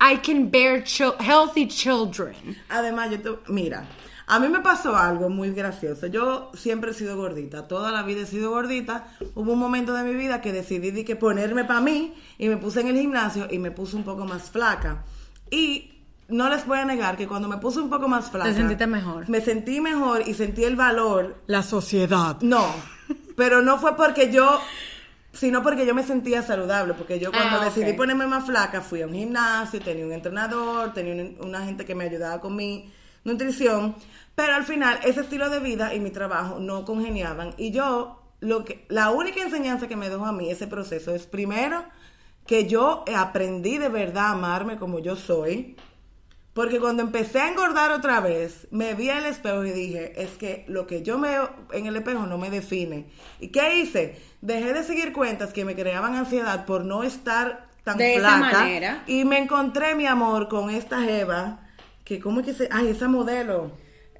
I can bear chil- healthy children. Además, yo te, mira, a mí me pasó algo muy gracioso. Yo siempre he sido gordita, toda la vida he sido gordita. Hubo un momento de mi vida que decidí que ponerme para mí y me puse en el gimnasio y me puse un poco más flaca. Y no les voy a negar que cuando me puse un poco más flaca, Te sentiste mejor. Me sentí mejor y sentí el valor. La sociedad. No, pero no fue porque yo sino porque yo me sentía saludable, porque yo cuando Ah, decidí ponerme más flaca fui a un gimnasio, tenía un entrenador, tenía un- una gente que me ayudaba con mi nutrición, pero al final ese estilo de vida y mi trabajo no congeniaban. Y yo lo que la única enseñanza que me dejó a mí ese proceso es primero que yo aprendí de verdad a amarme como yo soy, porque cuando empecé a engordar otra vez, me vi el espejo y dije, es que lo que yo veo en el espejo no me define. ¿Y qué hice? Dejé de seguir cuentas que me creaban ansiedad por no estar tan De esa flaca. manera. Y me encontré, mi amor, con esta Jeva, que cómo es que se... Ay, esa modelo.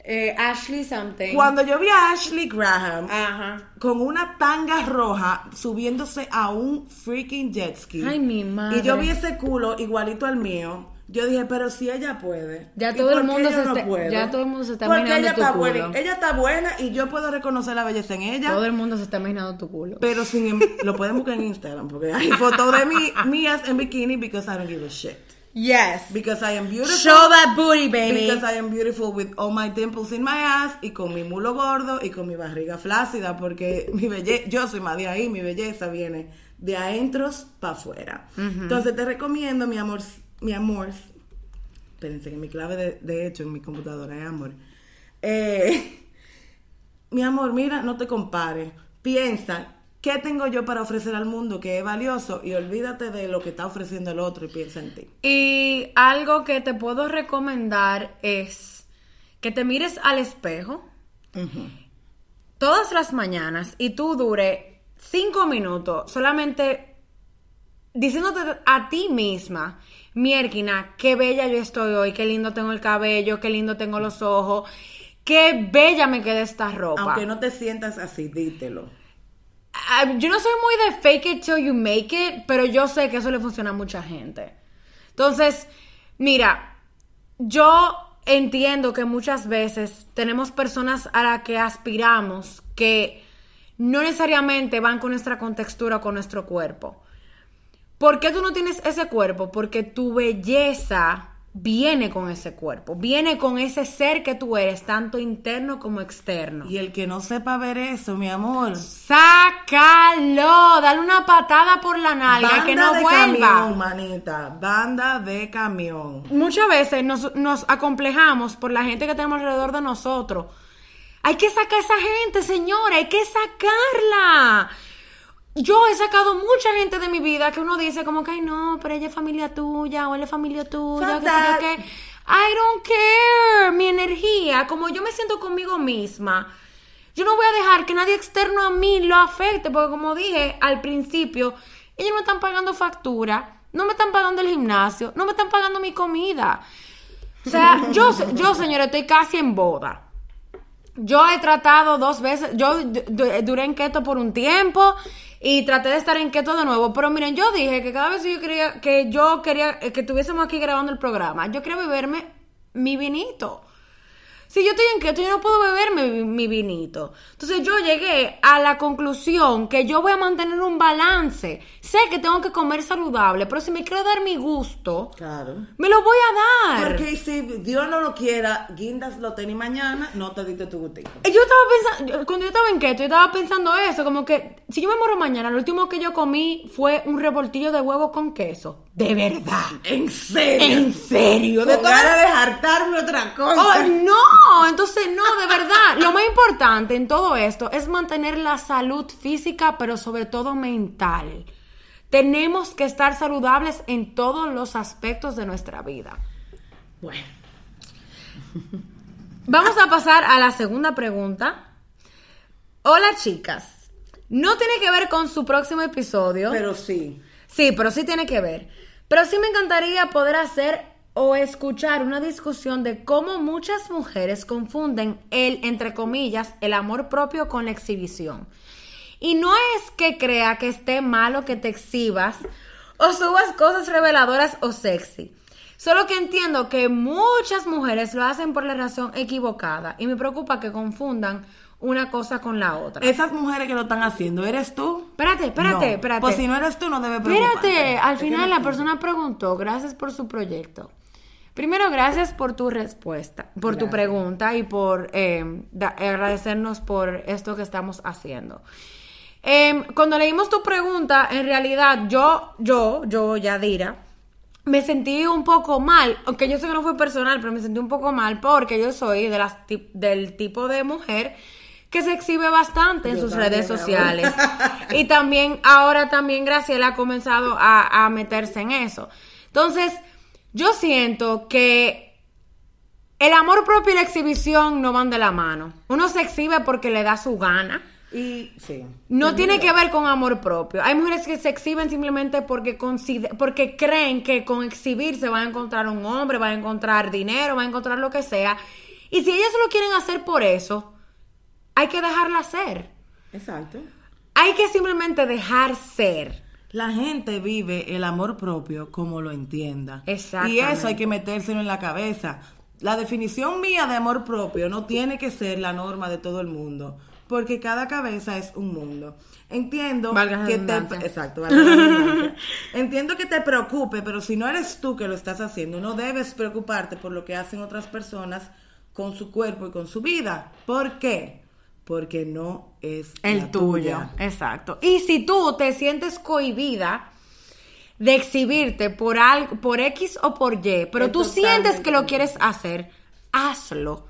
Eh, Ashley something. Cuando yo vi a Ashley Graham Ajá. con una tanga roja subiéndose a un freaking jet ski. Ay, mi madre. Y yo vi ese culo igualito al mío. Yo dije, pero si ella puede. Ya ¿y todo el mundo se no está- puedo? ya todo el mundo se está Porque imaginando ella tu está culo. buena. Ella está buena y yo puedo reconocer la belleza en ella. Todo el mundo se está imaginando tu culo. Pero sin em- lo pueden buscar en Instagram porque hay fotos de mí mías en bikini because I don't give a shit. Yes. Because I am beautiful. Show that booty, baby. Because I am beautiful with all my dimples in my ass y con mi mulo gordo y con mi barriga flácida porque mi belleza, yo soy más de ahí, mi belleza viene de adentros para afuera. Entonces te recomiendo, mi amor, mi amor, espérense que mi clave de, de hecho en mi computadora es amor. Eh, mi amor, mira, no te compares. Piensa, ¿qué tengo yo para ofrecer al mundo que es valioso? Y olvídate de lo que está ofreciendo el otro y piensa en ti. Y algo que te puedo recomendar es que te mires al espejo todas las mañanas y tú dure cinco minutos solamente diciéndote a ti misma, Mierkina, qué bella yo estoy hoy, qué lindo tengo el cabello, qué lindo tengo los ojos, qué bella me queda esta ropa. Aunque no te sientas así, dítelo. Ah, yo no soy muy de fake it till you make it, pero yo sé que eso le funciona a mucha gente. Entonces, mira, yo entiendo que muchas veces tenemos personas a las que aspiramos que no necesariamente van con nuestra contextura o con nuestro cuerpo. ¿Por qué tú no tienes ese cuerpo? Porque tu belleza viene con ese cuerpo, viene con ese ser que tú eres, tanto interno como externo. Y el que no sepa ver eso, mi amor. Sácalo, dale una patada por la nalga Banda que no de vuelva. camión, manita. Banda de camión. Muchas veces nos, nos acomplejamos por la gente que tenemos alrededor de nosotros. Hay que sacar a esa gente, señora, hay que sacarla. Yo he sacado mucha gente de mi vida que uno dice como que, ay no, pero ella es familia tuya o él es familia tuya, que sé yo qué. I don't care. Mi energía, como yo me siento conmigo misma, yo no voy a dejar que nadie externo a mí lo afecte, porque como dije al principio, ellos no están pagando factura, no me están pagando el gimnasio, no me están pagando mi comida. O sea, yo, yo señora, estoy casi en boda. Yo he tratado dos veces, yo du- du- duré en keto por un tiempo Y traté de estar en keto de nuevo. Pero miren, yo dije que cada vez que yo quería, que yo quería, eh, que estuviésemos aquí grabando el programa, yo quería beberme mi vinito. Si yo estoy en keto, yo no puedo beberme mi, mi vinito. Entonces yo llegué a la conclusión que yo voy a mantener un balance. Sé que tengo que comer saludable, pero si me quiero dar mi gusto, Claro. me lo voy a dar. Porque si Dios no lo quiera, guindas lo tenés mañana, no te diste tu gustito. Yo estaba pensando, cuando yo estaba en keto, yo estaba pensando eso, como que si yo me muero mañana, lo último que yo comí fue un revoltillo de huevo con queso. De verdad. ¿En serio? En serio. De todas- de hartarme otra cosa. Oh, no, entonces no, de verdad. Lo más importante en todo esto es mantener la salud física, pero sobre todo mental. Tenemos que estar saludables en todos los aspectos de nuestra vida. Bueno. Vamos a pasar a la segunda pregunta. Hola chicas. No tiene que ver con su próximo episodio. Pero sí. Sí, pero sí tiene que ver. Pero sí me encantaría poder hacer o escuchar una discusión de cómo muchas mujeres confunden el, entre comillas, el amor propio con la exhibición. Y no es que crea que esté malo que te exhibas o subas cosas reveladoras o sexy. Solo que entiendo que muchas mujeres lo hacen por la razón equivocada y me preocupa que confundan una cosa con la otra. Esas mujeres que lo están haciendo, ¿eres tú? Espérate, espérate, No. espérate. Pues si no eres tú, no debes preocuparte. Espérate, al final la persona preguntó, gracias por su proyecto. Primero, gracias por tu respuesta, por tu pregunta y por eh, da- agradecernos por esto que estamos haciendo. Em, cuando leímos tu pregunta, en realidad yo, yo, yo, Yadira, me sentí un poco mal, aunque yo sé que no fue personal, pero me sentí un poco mal porque yo soy de las tip- del tipo de mujer que se exhibe bastante en Yo sus redes sociales. y también, ahora también Graciela ha comenzado a, a meterse en eso. Entonces, yo siento que el amor propio y la exhibición no van de la mano. Uno se exhibe porque le da su gana. Y sí. No tiene que ver con amor propio. Hay mujeres que se exhiben simplemente porque, consider- porque creen que con exhibirse van a encontrar un hombre, van a encontrar dinero, van a encontrar lo que sea. Y si ellas lo quieren hacer por eso, hay que dejarla ser. Exacto. Hay que simplemente dejar ser. La gente vive el amor propio como lo entienda. Y Exactamente. eso hay que metérselo en la cabeza. La definición mía de amor propio no tiene que ser la norma de todo el mundo, porque cada cabeza es un mundo. Entiendo Valga que te exacto, valga. Entiendo que te preocupe, pero si no eres tú que lo estás haciendo, no debes preocuparte por lo que hacen otras personas con su cuerpo y con su vida. ¿Por qué? Porque no es El la tuyo. tuya. Exacto. Y si tú te sientes cohibida de exhibirte por algo, por X o por Y, pero Es tú sientes que lo quieres hacer, hazlo.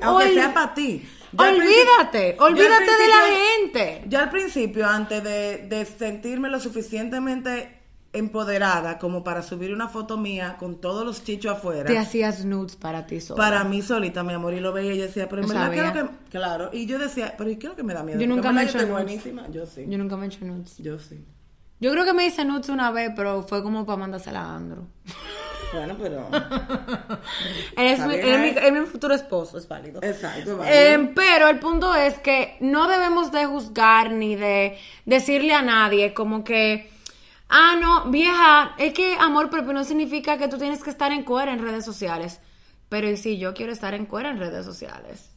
Aunque Ol- sea para ti. Yo Olvídate, olvídate de la gente. Yo al principio, antes de, de sentirme lo suficientemente empoderada como para subir una foto mía con todos los chichos afuera, Te hacías nudes para ti sola. para mí solita, mi amor, y lo veía y yo decía, pero en verdad. Claro, y yo decía, pero ¿y qué es lo que me da miedo? Yo nunca me he hecho nudes. buenísima. Yo sí. Yo nunca me he hecho nudes. Yo sí. Yo creo que me hice nudes una vez, pero fue como para mandársela a Andrew. Bueno, pero... Es, mi, es ¿eh? es mi futuro esposo, es válido. Exacto, Eh, válido. pero el punto es que no debemos de juzgar ni de decirle a nadie como que, ah, no, vieja, es que amor propio no significa que tú tienes que estar en cuera en redes sociales. Pero ¿y si yo quiero estar en cuera en redes sociales?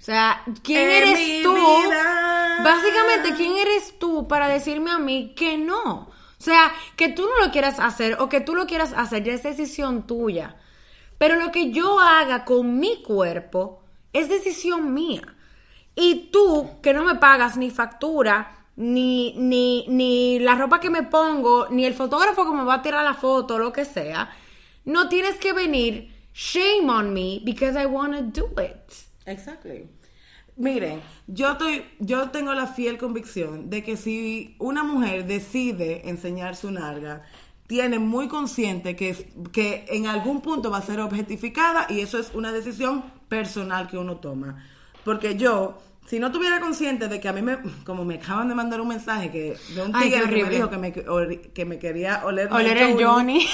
O sea, ¿quién En eres mi tú? vida. Básicamente, ¿quién eres tú para decirme a mí que no? O sea, que tú no lo quieras hacer o que tú lo quieras hacer ya es decisión tuya. Pero lo que yo haga con mi cuerpo es decisión mía. Y tú, que no me pagas ni factura, ni, ni, ni la ropa que me pongo, ni el fotógrafo que me va a tirar la foto, lo que sea, no tienes que venir shame on me because I want to do it. Exactly. Miren, yo estoy, yo tengo la fiel convicción de que si una mujer decide enseñar su narga, tiene muy consciente que, que en algún punto va a ser objetificada y eso es una decisión personal que uno toma. Porque yo, si no tuviera consciente de que a mí me, como me acaban de mandar un mensaje que de un tigre que me dijo que me, que me quería oler, Oler el Johnny.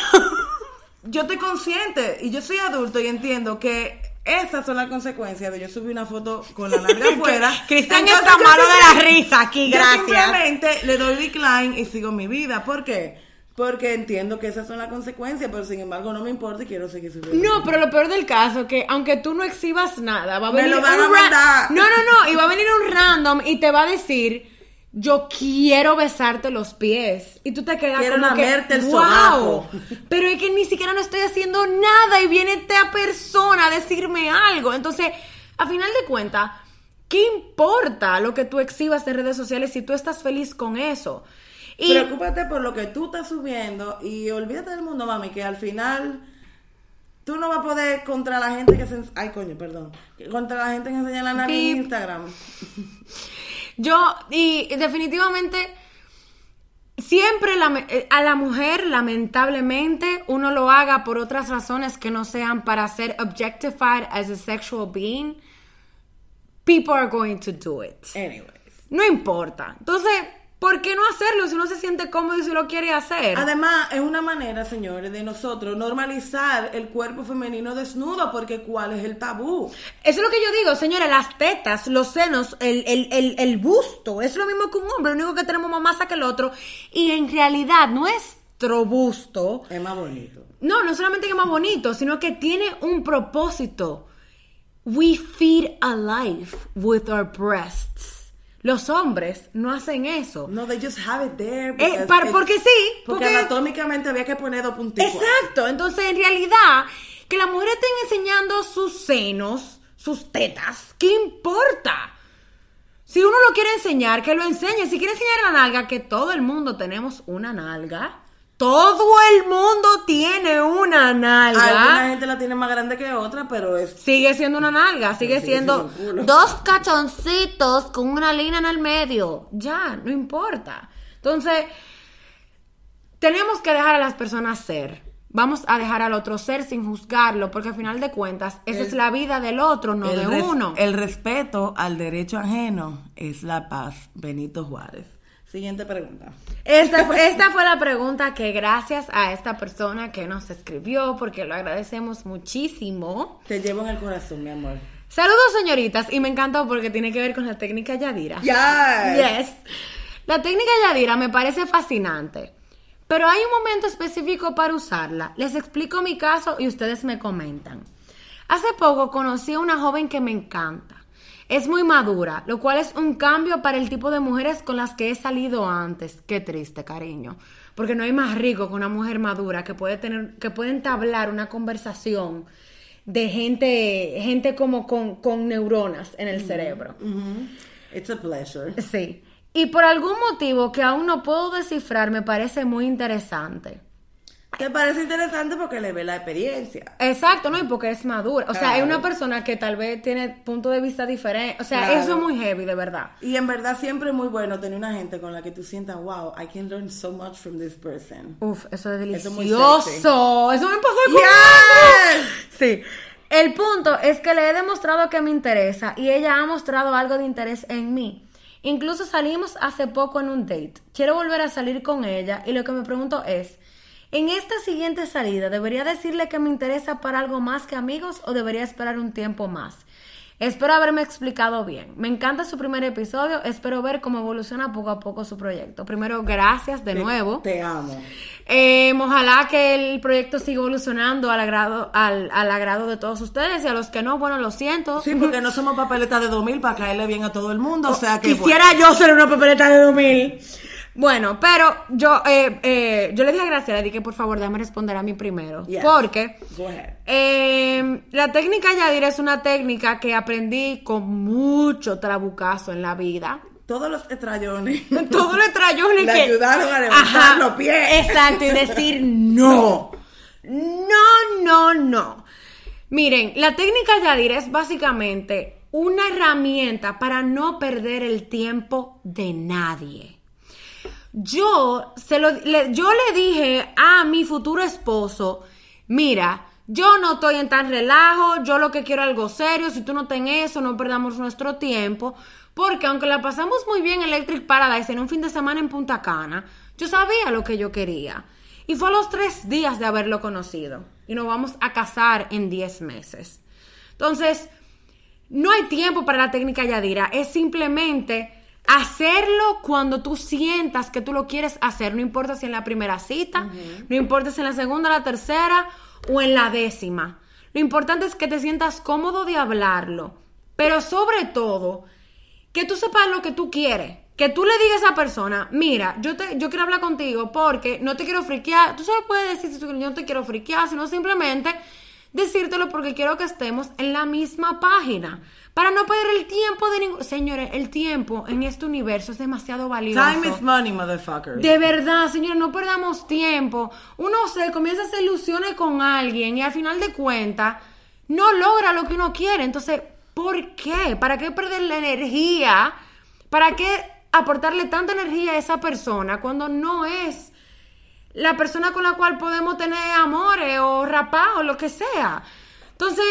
yo estoy consciente y yo soy adulto y entiendo que Esas son las consecuencias de yo subí una foto con la nalga afuera. Cristian está yo malo de la risa aquí, yo gracias. simplemente le doy decline y sigo mi vida. ¿Por qué? Porque entiendo que esas son las consecuencias, pero sin embargo no me importa y quiero seguir subiendo. No, pero lo peor del caso es que aunque tú no exhibas nada, va a Me venir lo van un a mandar. No, no, no, y va a venir un random y te va a decir, "Yo quiero besarte los pies." Y tú te quedas Quiero como que, el "Wow." sobaco. Pero es que ni siquiera no estoy haciendo nada y viene esta persona a decirme algo. Entonces, a final de cuentas, ¿qué importa lo que tú exhibas en redes sociales si tú estás feliz con eso? Y Preocúpate por lo que tú estás subiendo y olvídate del mundo, mami, que al final tú no vas a poder contra la gente que se... Ay, coño, perdón. Contra la gente que enseña la nariz en. Instagram. Yo, y definitivamente, siempre la- eh, a la mujer, lamentablemente, uno lo haga por otras razones que no sean para ser objectified as a sexual being, people are going to do it. Anyways. No importa. Entonces, ¿por qué no hacerlo si uno se siente cómodo y si lo quiere hacer? Además, es una manera, señores, de nosotros normalizar el cuerpo femenino desnudo, porque ¿cuál es el tabú? Eso es lo que yo digo, señores, las tetas, los senos, el, el, el, el busto, es lo mismo que un hombre, lo único que tenemos más masa que el otro. Y en realidad, nuestro busto, Es más bonito. no, no solamente que es más bonito, sino que tiene un propósito. We feed a life with our breasts. Los hombres no hacen eso. No, they just have it there. Eh, para- porque sí, Porque, porque- anatómicamente había que poner dos puntitos. Exacto, entonces en realidad que las mujeres estén enseñando sus senos, sus tetas, ¿qué importa? Si uno lo quiere enseñar, que lo enseñe. Si quiere enseñar la nalga, que todo el mundo tenemos una nalga. Todo el mundo tiene una nalga. Alguna gente la tiene más grande que otra, pero es... Sigue siendo una nalga, sigue sigue siendo dos cachoncitos con una línea en el medio. Ya, no importa. Entonces, tenemos que dejar a las personas ser. Vamos a dejar al otro ser sin juzgarlo, porque al final de cuentas, esa El- es la vida del otro, no de res- uno. El respeto al derecho ajeno es la paz. Benito Juárez. Siguiente pregunta. Esta fue, esta fue la pregunta que gracias a esta persona que nos escribió, porque lo agradecemos muchísimo. Te llevo en el corazón, mi amor. Saludos, señoritas, y me encantó porque tiene que ver con la técnica Yadira. Yes. Yes. La técnica Yadira me parece fascinante, pero hay un momento específico para usarla. Les explico mi caso y ustedes me comentan. Hace poco conocí a una joven que me encanta. Es muy madura, lo cual es un cambio para el tipo de mujeres con las que he salido antes. Qué triste, cariño. Porque no hay más rico que una mujer madura que puede tener, que puede entablar una conversación de gente, gente como con, con neuronas en el cerebro. It's a pleasure. Sí. Y por algún motivo que aún no puedo descifrar, me parece muy interesante. Te parece interesante porque le ve la experiencia. Exacto, ¿no? Y porque es madura. O sea, es una persona que tal vez tiene punto de vista diferente. O sea, Claro. eso es muy heavy, de verdad. Y en verdad siempre es muy bueno tener una gente con la que tú sientas, wow, I can learn so much from this person. Uf, eso es Eso es muy delicioso. Eso, me pasó con Yes. Sí. El punto es que le he demostrado que me interesa y ella ha mostrado algo de interés en mí. Incluso salimos hace poco en un date. Quiero volver a salir con ella y lo que me pregunto es, en esta siguiente salida, ¿debería decirle que me interesa para algo más que amigos o debería esperar un tiempo más? Espero haberme explicado bien. Me encanta su primer episodio. Espero ver cómo evoluciona poco a poco su proyecto. Primero, gracias de Te- nuevo. Te amo. Eh, ojalá que el proyecto siga evolucionando al agrado, al, al agrado de todos ustedes y a los que no, bueno, lo siento. Sí, porque no somos papeletas de 2000 para caerle bien a todo el mundo, o sea que... Quisiera yo ser una papeleta de 2000. Bueno, pero yo, eh, eh, yo le dije a Graciela, dije por favor, déjame responder a mí primero. Yes. Porque eh, la técnica Yadira es una técnica que aprendí con mucho trabucazo en la vida. Todos los estrellones. Todo le trayones Le que ayudaron a levantar los pies. Exacto, y decir no. No, no, no. Miren, la técnica Yadira es básicamente una herramienta para no perder el tiempo de nadie. Yo, se lo, le, yo le dije a mi futuro esposo, mira, yo no estoy en tan relajo, yo lo que quiero es algo serio, si tú no ten eso, no perdamos nuestro tiempo, porque aunque la pasamos muy bien en Electric Paradise en un fin de semana en Punta Cana, yo sabía lo que yo quería. Y fue a los tres días de haberlo conocido. Y nos vamos a casar en diez meses. Entonces, no hay tiempo para la técnica Yadira, es simplemente hacerlo cuando tú sientas que tú lo quieres hacer, no importa si en la primera cita, no importa si en la segunda, la tercera o en la décima. Lo importante es que te sientas cómodo de hablarlo, pero sobre todo, que tú sepas lo que tú quieres. Que tú le digas a esa persona, mira, yo te, yo quiero hablar contigo porque no te quiero friquear. Tú solo puedes decir si tú- yo no te quiero friquear, sino simplemente decírtelo porque quiero que estemos en la misma página. Para no perder el tiempo de ningún... Señores, el tiempo en este universo es demasiado valioso. Time is money, motherfucker. De verdad, señores, no perdamos tiempo. Uno se comienza a hacer ilusiones con alguien y al final de cuentas no logra lo que uno quiere. Entonces, ¿por qué? ¿Para qué perder la energía? ¿Para qué aportarle tanta energía a esa persona cuando no es la persona con la cual podemos tener amores o rapaz o lo que sea? Entonces,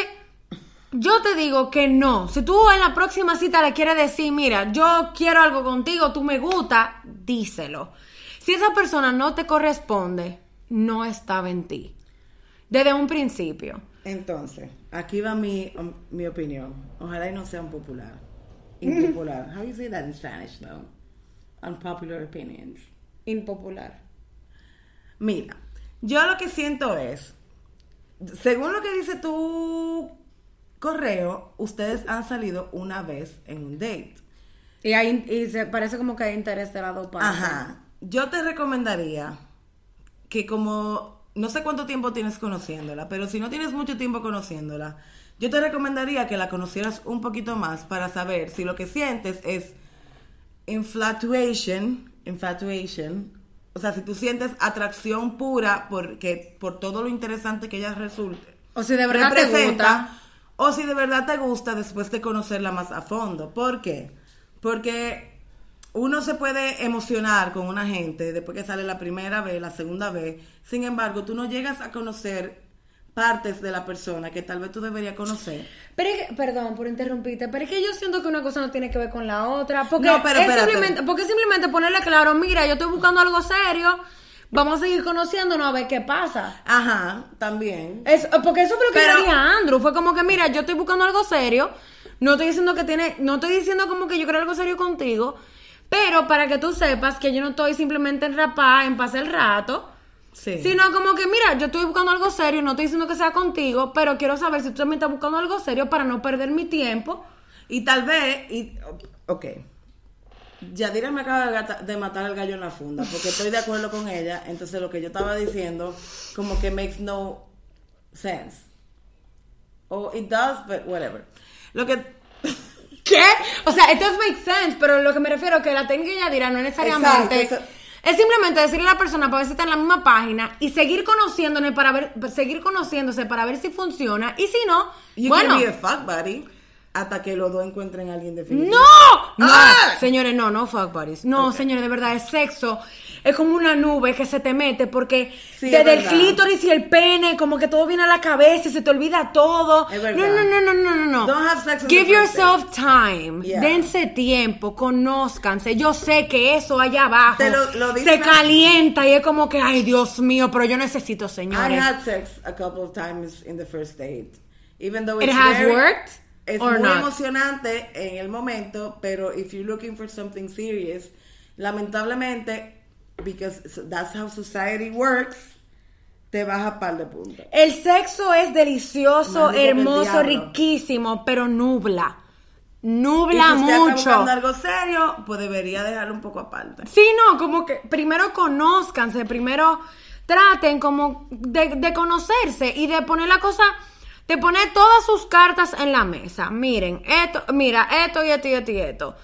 yo te digo que no. Si tú en la próxima cita le quieres decir, mira, yo quiero algo contigo, tú me gusta, díselo. Si esa persona no te corresponde, no estaba en ti. Desde un principio. Entonces, aquí va mi, um, mi opinión. Ojalá y no sea un popular. Impopular. How you say that in Spanish, though? Unpopular opinions. Impopular. Mira, yo lo que siento es, según lo que dice tu correo, ustedes han salido una vez en un date. Y, hay, y se parece como que hay interés de las dos partes. Ajá. Yo te recomendaría que como no sé cuánto tiempo tienes conociéndola, pero si no tienes mucho tiempo conociéndola, yo te recomendaría que la conocieras un poquito más para saber si lo que sientes es infatuation, infatuation, o sea, si tú sientes atracción pura porque por todo lo interesante que ella resulte. O si de verdad te gusta. o si de verdad te gusta después de conocerla más a fondo. ¿Por qué? Porque uno se puede emocionar con una gente después que sale la primera vez, la segunda vez. Sin embargo, tú no llegas a conocer partes de la persona que tal vez tú deberías conocer. Pero es que- perdón por interrumpirte, pero es que yo siento que una cosa no tiene que ver con la otra. Porque, No, pero es simplemente, porque simplemente ponerle claro, mira, yo estoy buscando algo serio, vamos a seguir conociéndonos a ver qué pasa. Ajá, también. Es, porque eso fue lo que Pero- yo dije a Andrew. Fue como que, mira, yo estoy buscando algo serio. No estoy diciendo que tiene, no estoy diciendo como que yo quiero algo serio contigo. Pero para que tú sepas que yo no estoy simplemente en rapar, en pasar el rato. Sí. Sino como que, mira, yo estoy buscando algo serio, no estoy diciendo que sea contigo, pero quiero saber si tú también estás buscando algo serio para no perder mi tiempo. Y tal vez, y, ok. Yadira me acaba de, gata- de matar al gallo en la funda, porque estoy de acuerdo con ella. Entonces lo que yo estaba diciendo, como que makes no sense. O it does, but whatever. Lo que. ¿Qué? O sea, it does make sense, pero lo que me refiero que la técnica ya dirá no necesariamente. Exacto, eso- Es simplemente decirle a la persona para ver si está en la misma página y seguir conociéndole para ver, seguir conociéndose para ver si funciona. Y si no, You bueno. can be a fuck buddy hasta que los dos encuentren a alguien definitivo. ¡No! No, Ah. señores, no, no fuck buddies. No, señores, de verdad, el sexo es como una nube que se te mete porque Sí, es desde el clítoris y el pene, como que todo viene a la cabeza y se te olvida todo. Es no, verdad. no, no, no, no, no, no. Don't have sex Give yourself time. Yeah. Dense tiempo, conózcanse. Yo sé que eso allá abajo Te lo- lo dice se calienta y es como que, ay, Dios mío, pero yo necesito, I señores. had sex a couple of times in the first date. Even though It it's has very- worked Es muy not? emocionante en el momento, pero if you're looking for something serious, lamentablemente, because that's how society works, te baja par de puntos. El sexo es delicioso, hermoso, riquísimo, pero nubla. Y Nubla si usted está mucho. buscando algo serio, pues debería dejarlo un poco aparte. Sí, no, como que primero conózcanse, primero traten como de, de conocerse y de poner la cosa, de poner todas sus cartas en la mesa. Miren, esto, mira, esto y esto y esto y esto.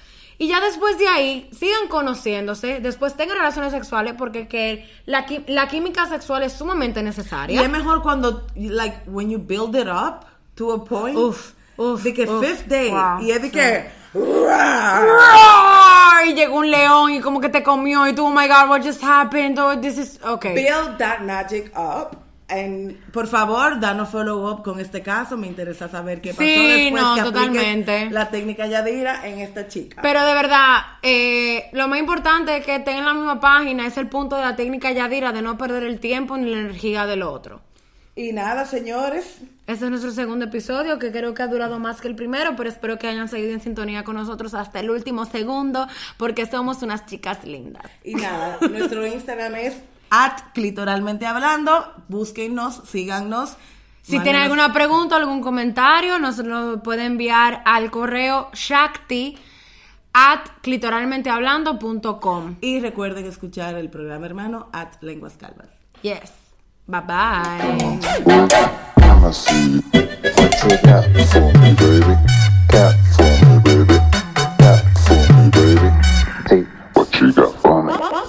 Y ya después de ahí, sigan conociéndose, después tengan relaciones sexuales porque que la, la química sexual es sumamente Y necesaria. es mejor cuando, like, when you build it up to a point. Uf, uf, De que uf, fifth date. wow, y es de sí. que. Y llegó un león y como que te comió y tú, oh my god, what just happened? Oh, this is, okay. Build that magic up. And, por favor, danos follow up con este caso. Me interesa saber qué pasó Sí, después no, que totalmente. la técnica Yadira en esta chica. Pero de verdad, eh, lo más importante es que estén en la misma página, es el punto de la técnica Yadira de no perder el tiempo ni la energía del otro. Y nada, señores. Este es nuestro segundo episodio, que creo que ha durado más que el primero, pero espero que hayan seguido en sintonía con nosotros hasta el último segundo, porque somos unas chicas lindas. Y nada, nuestro Instagram es at clitoralmente hablando. Búsquennos, síganos. Si Manos. tienen alguna pregunta, algún comentario, nos lo pueden enviar al correo Shakti at clitoralmentehablando.com. Y recuerden escuchar el programa hermano at Lenguas Calvas. Yes. Bye bye. Pues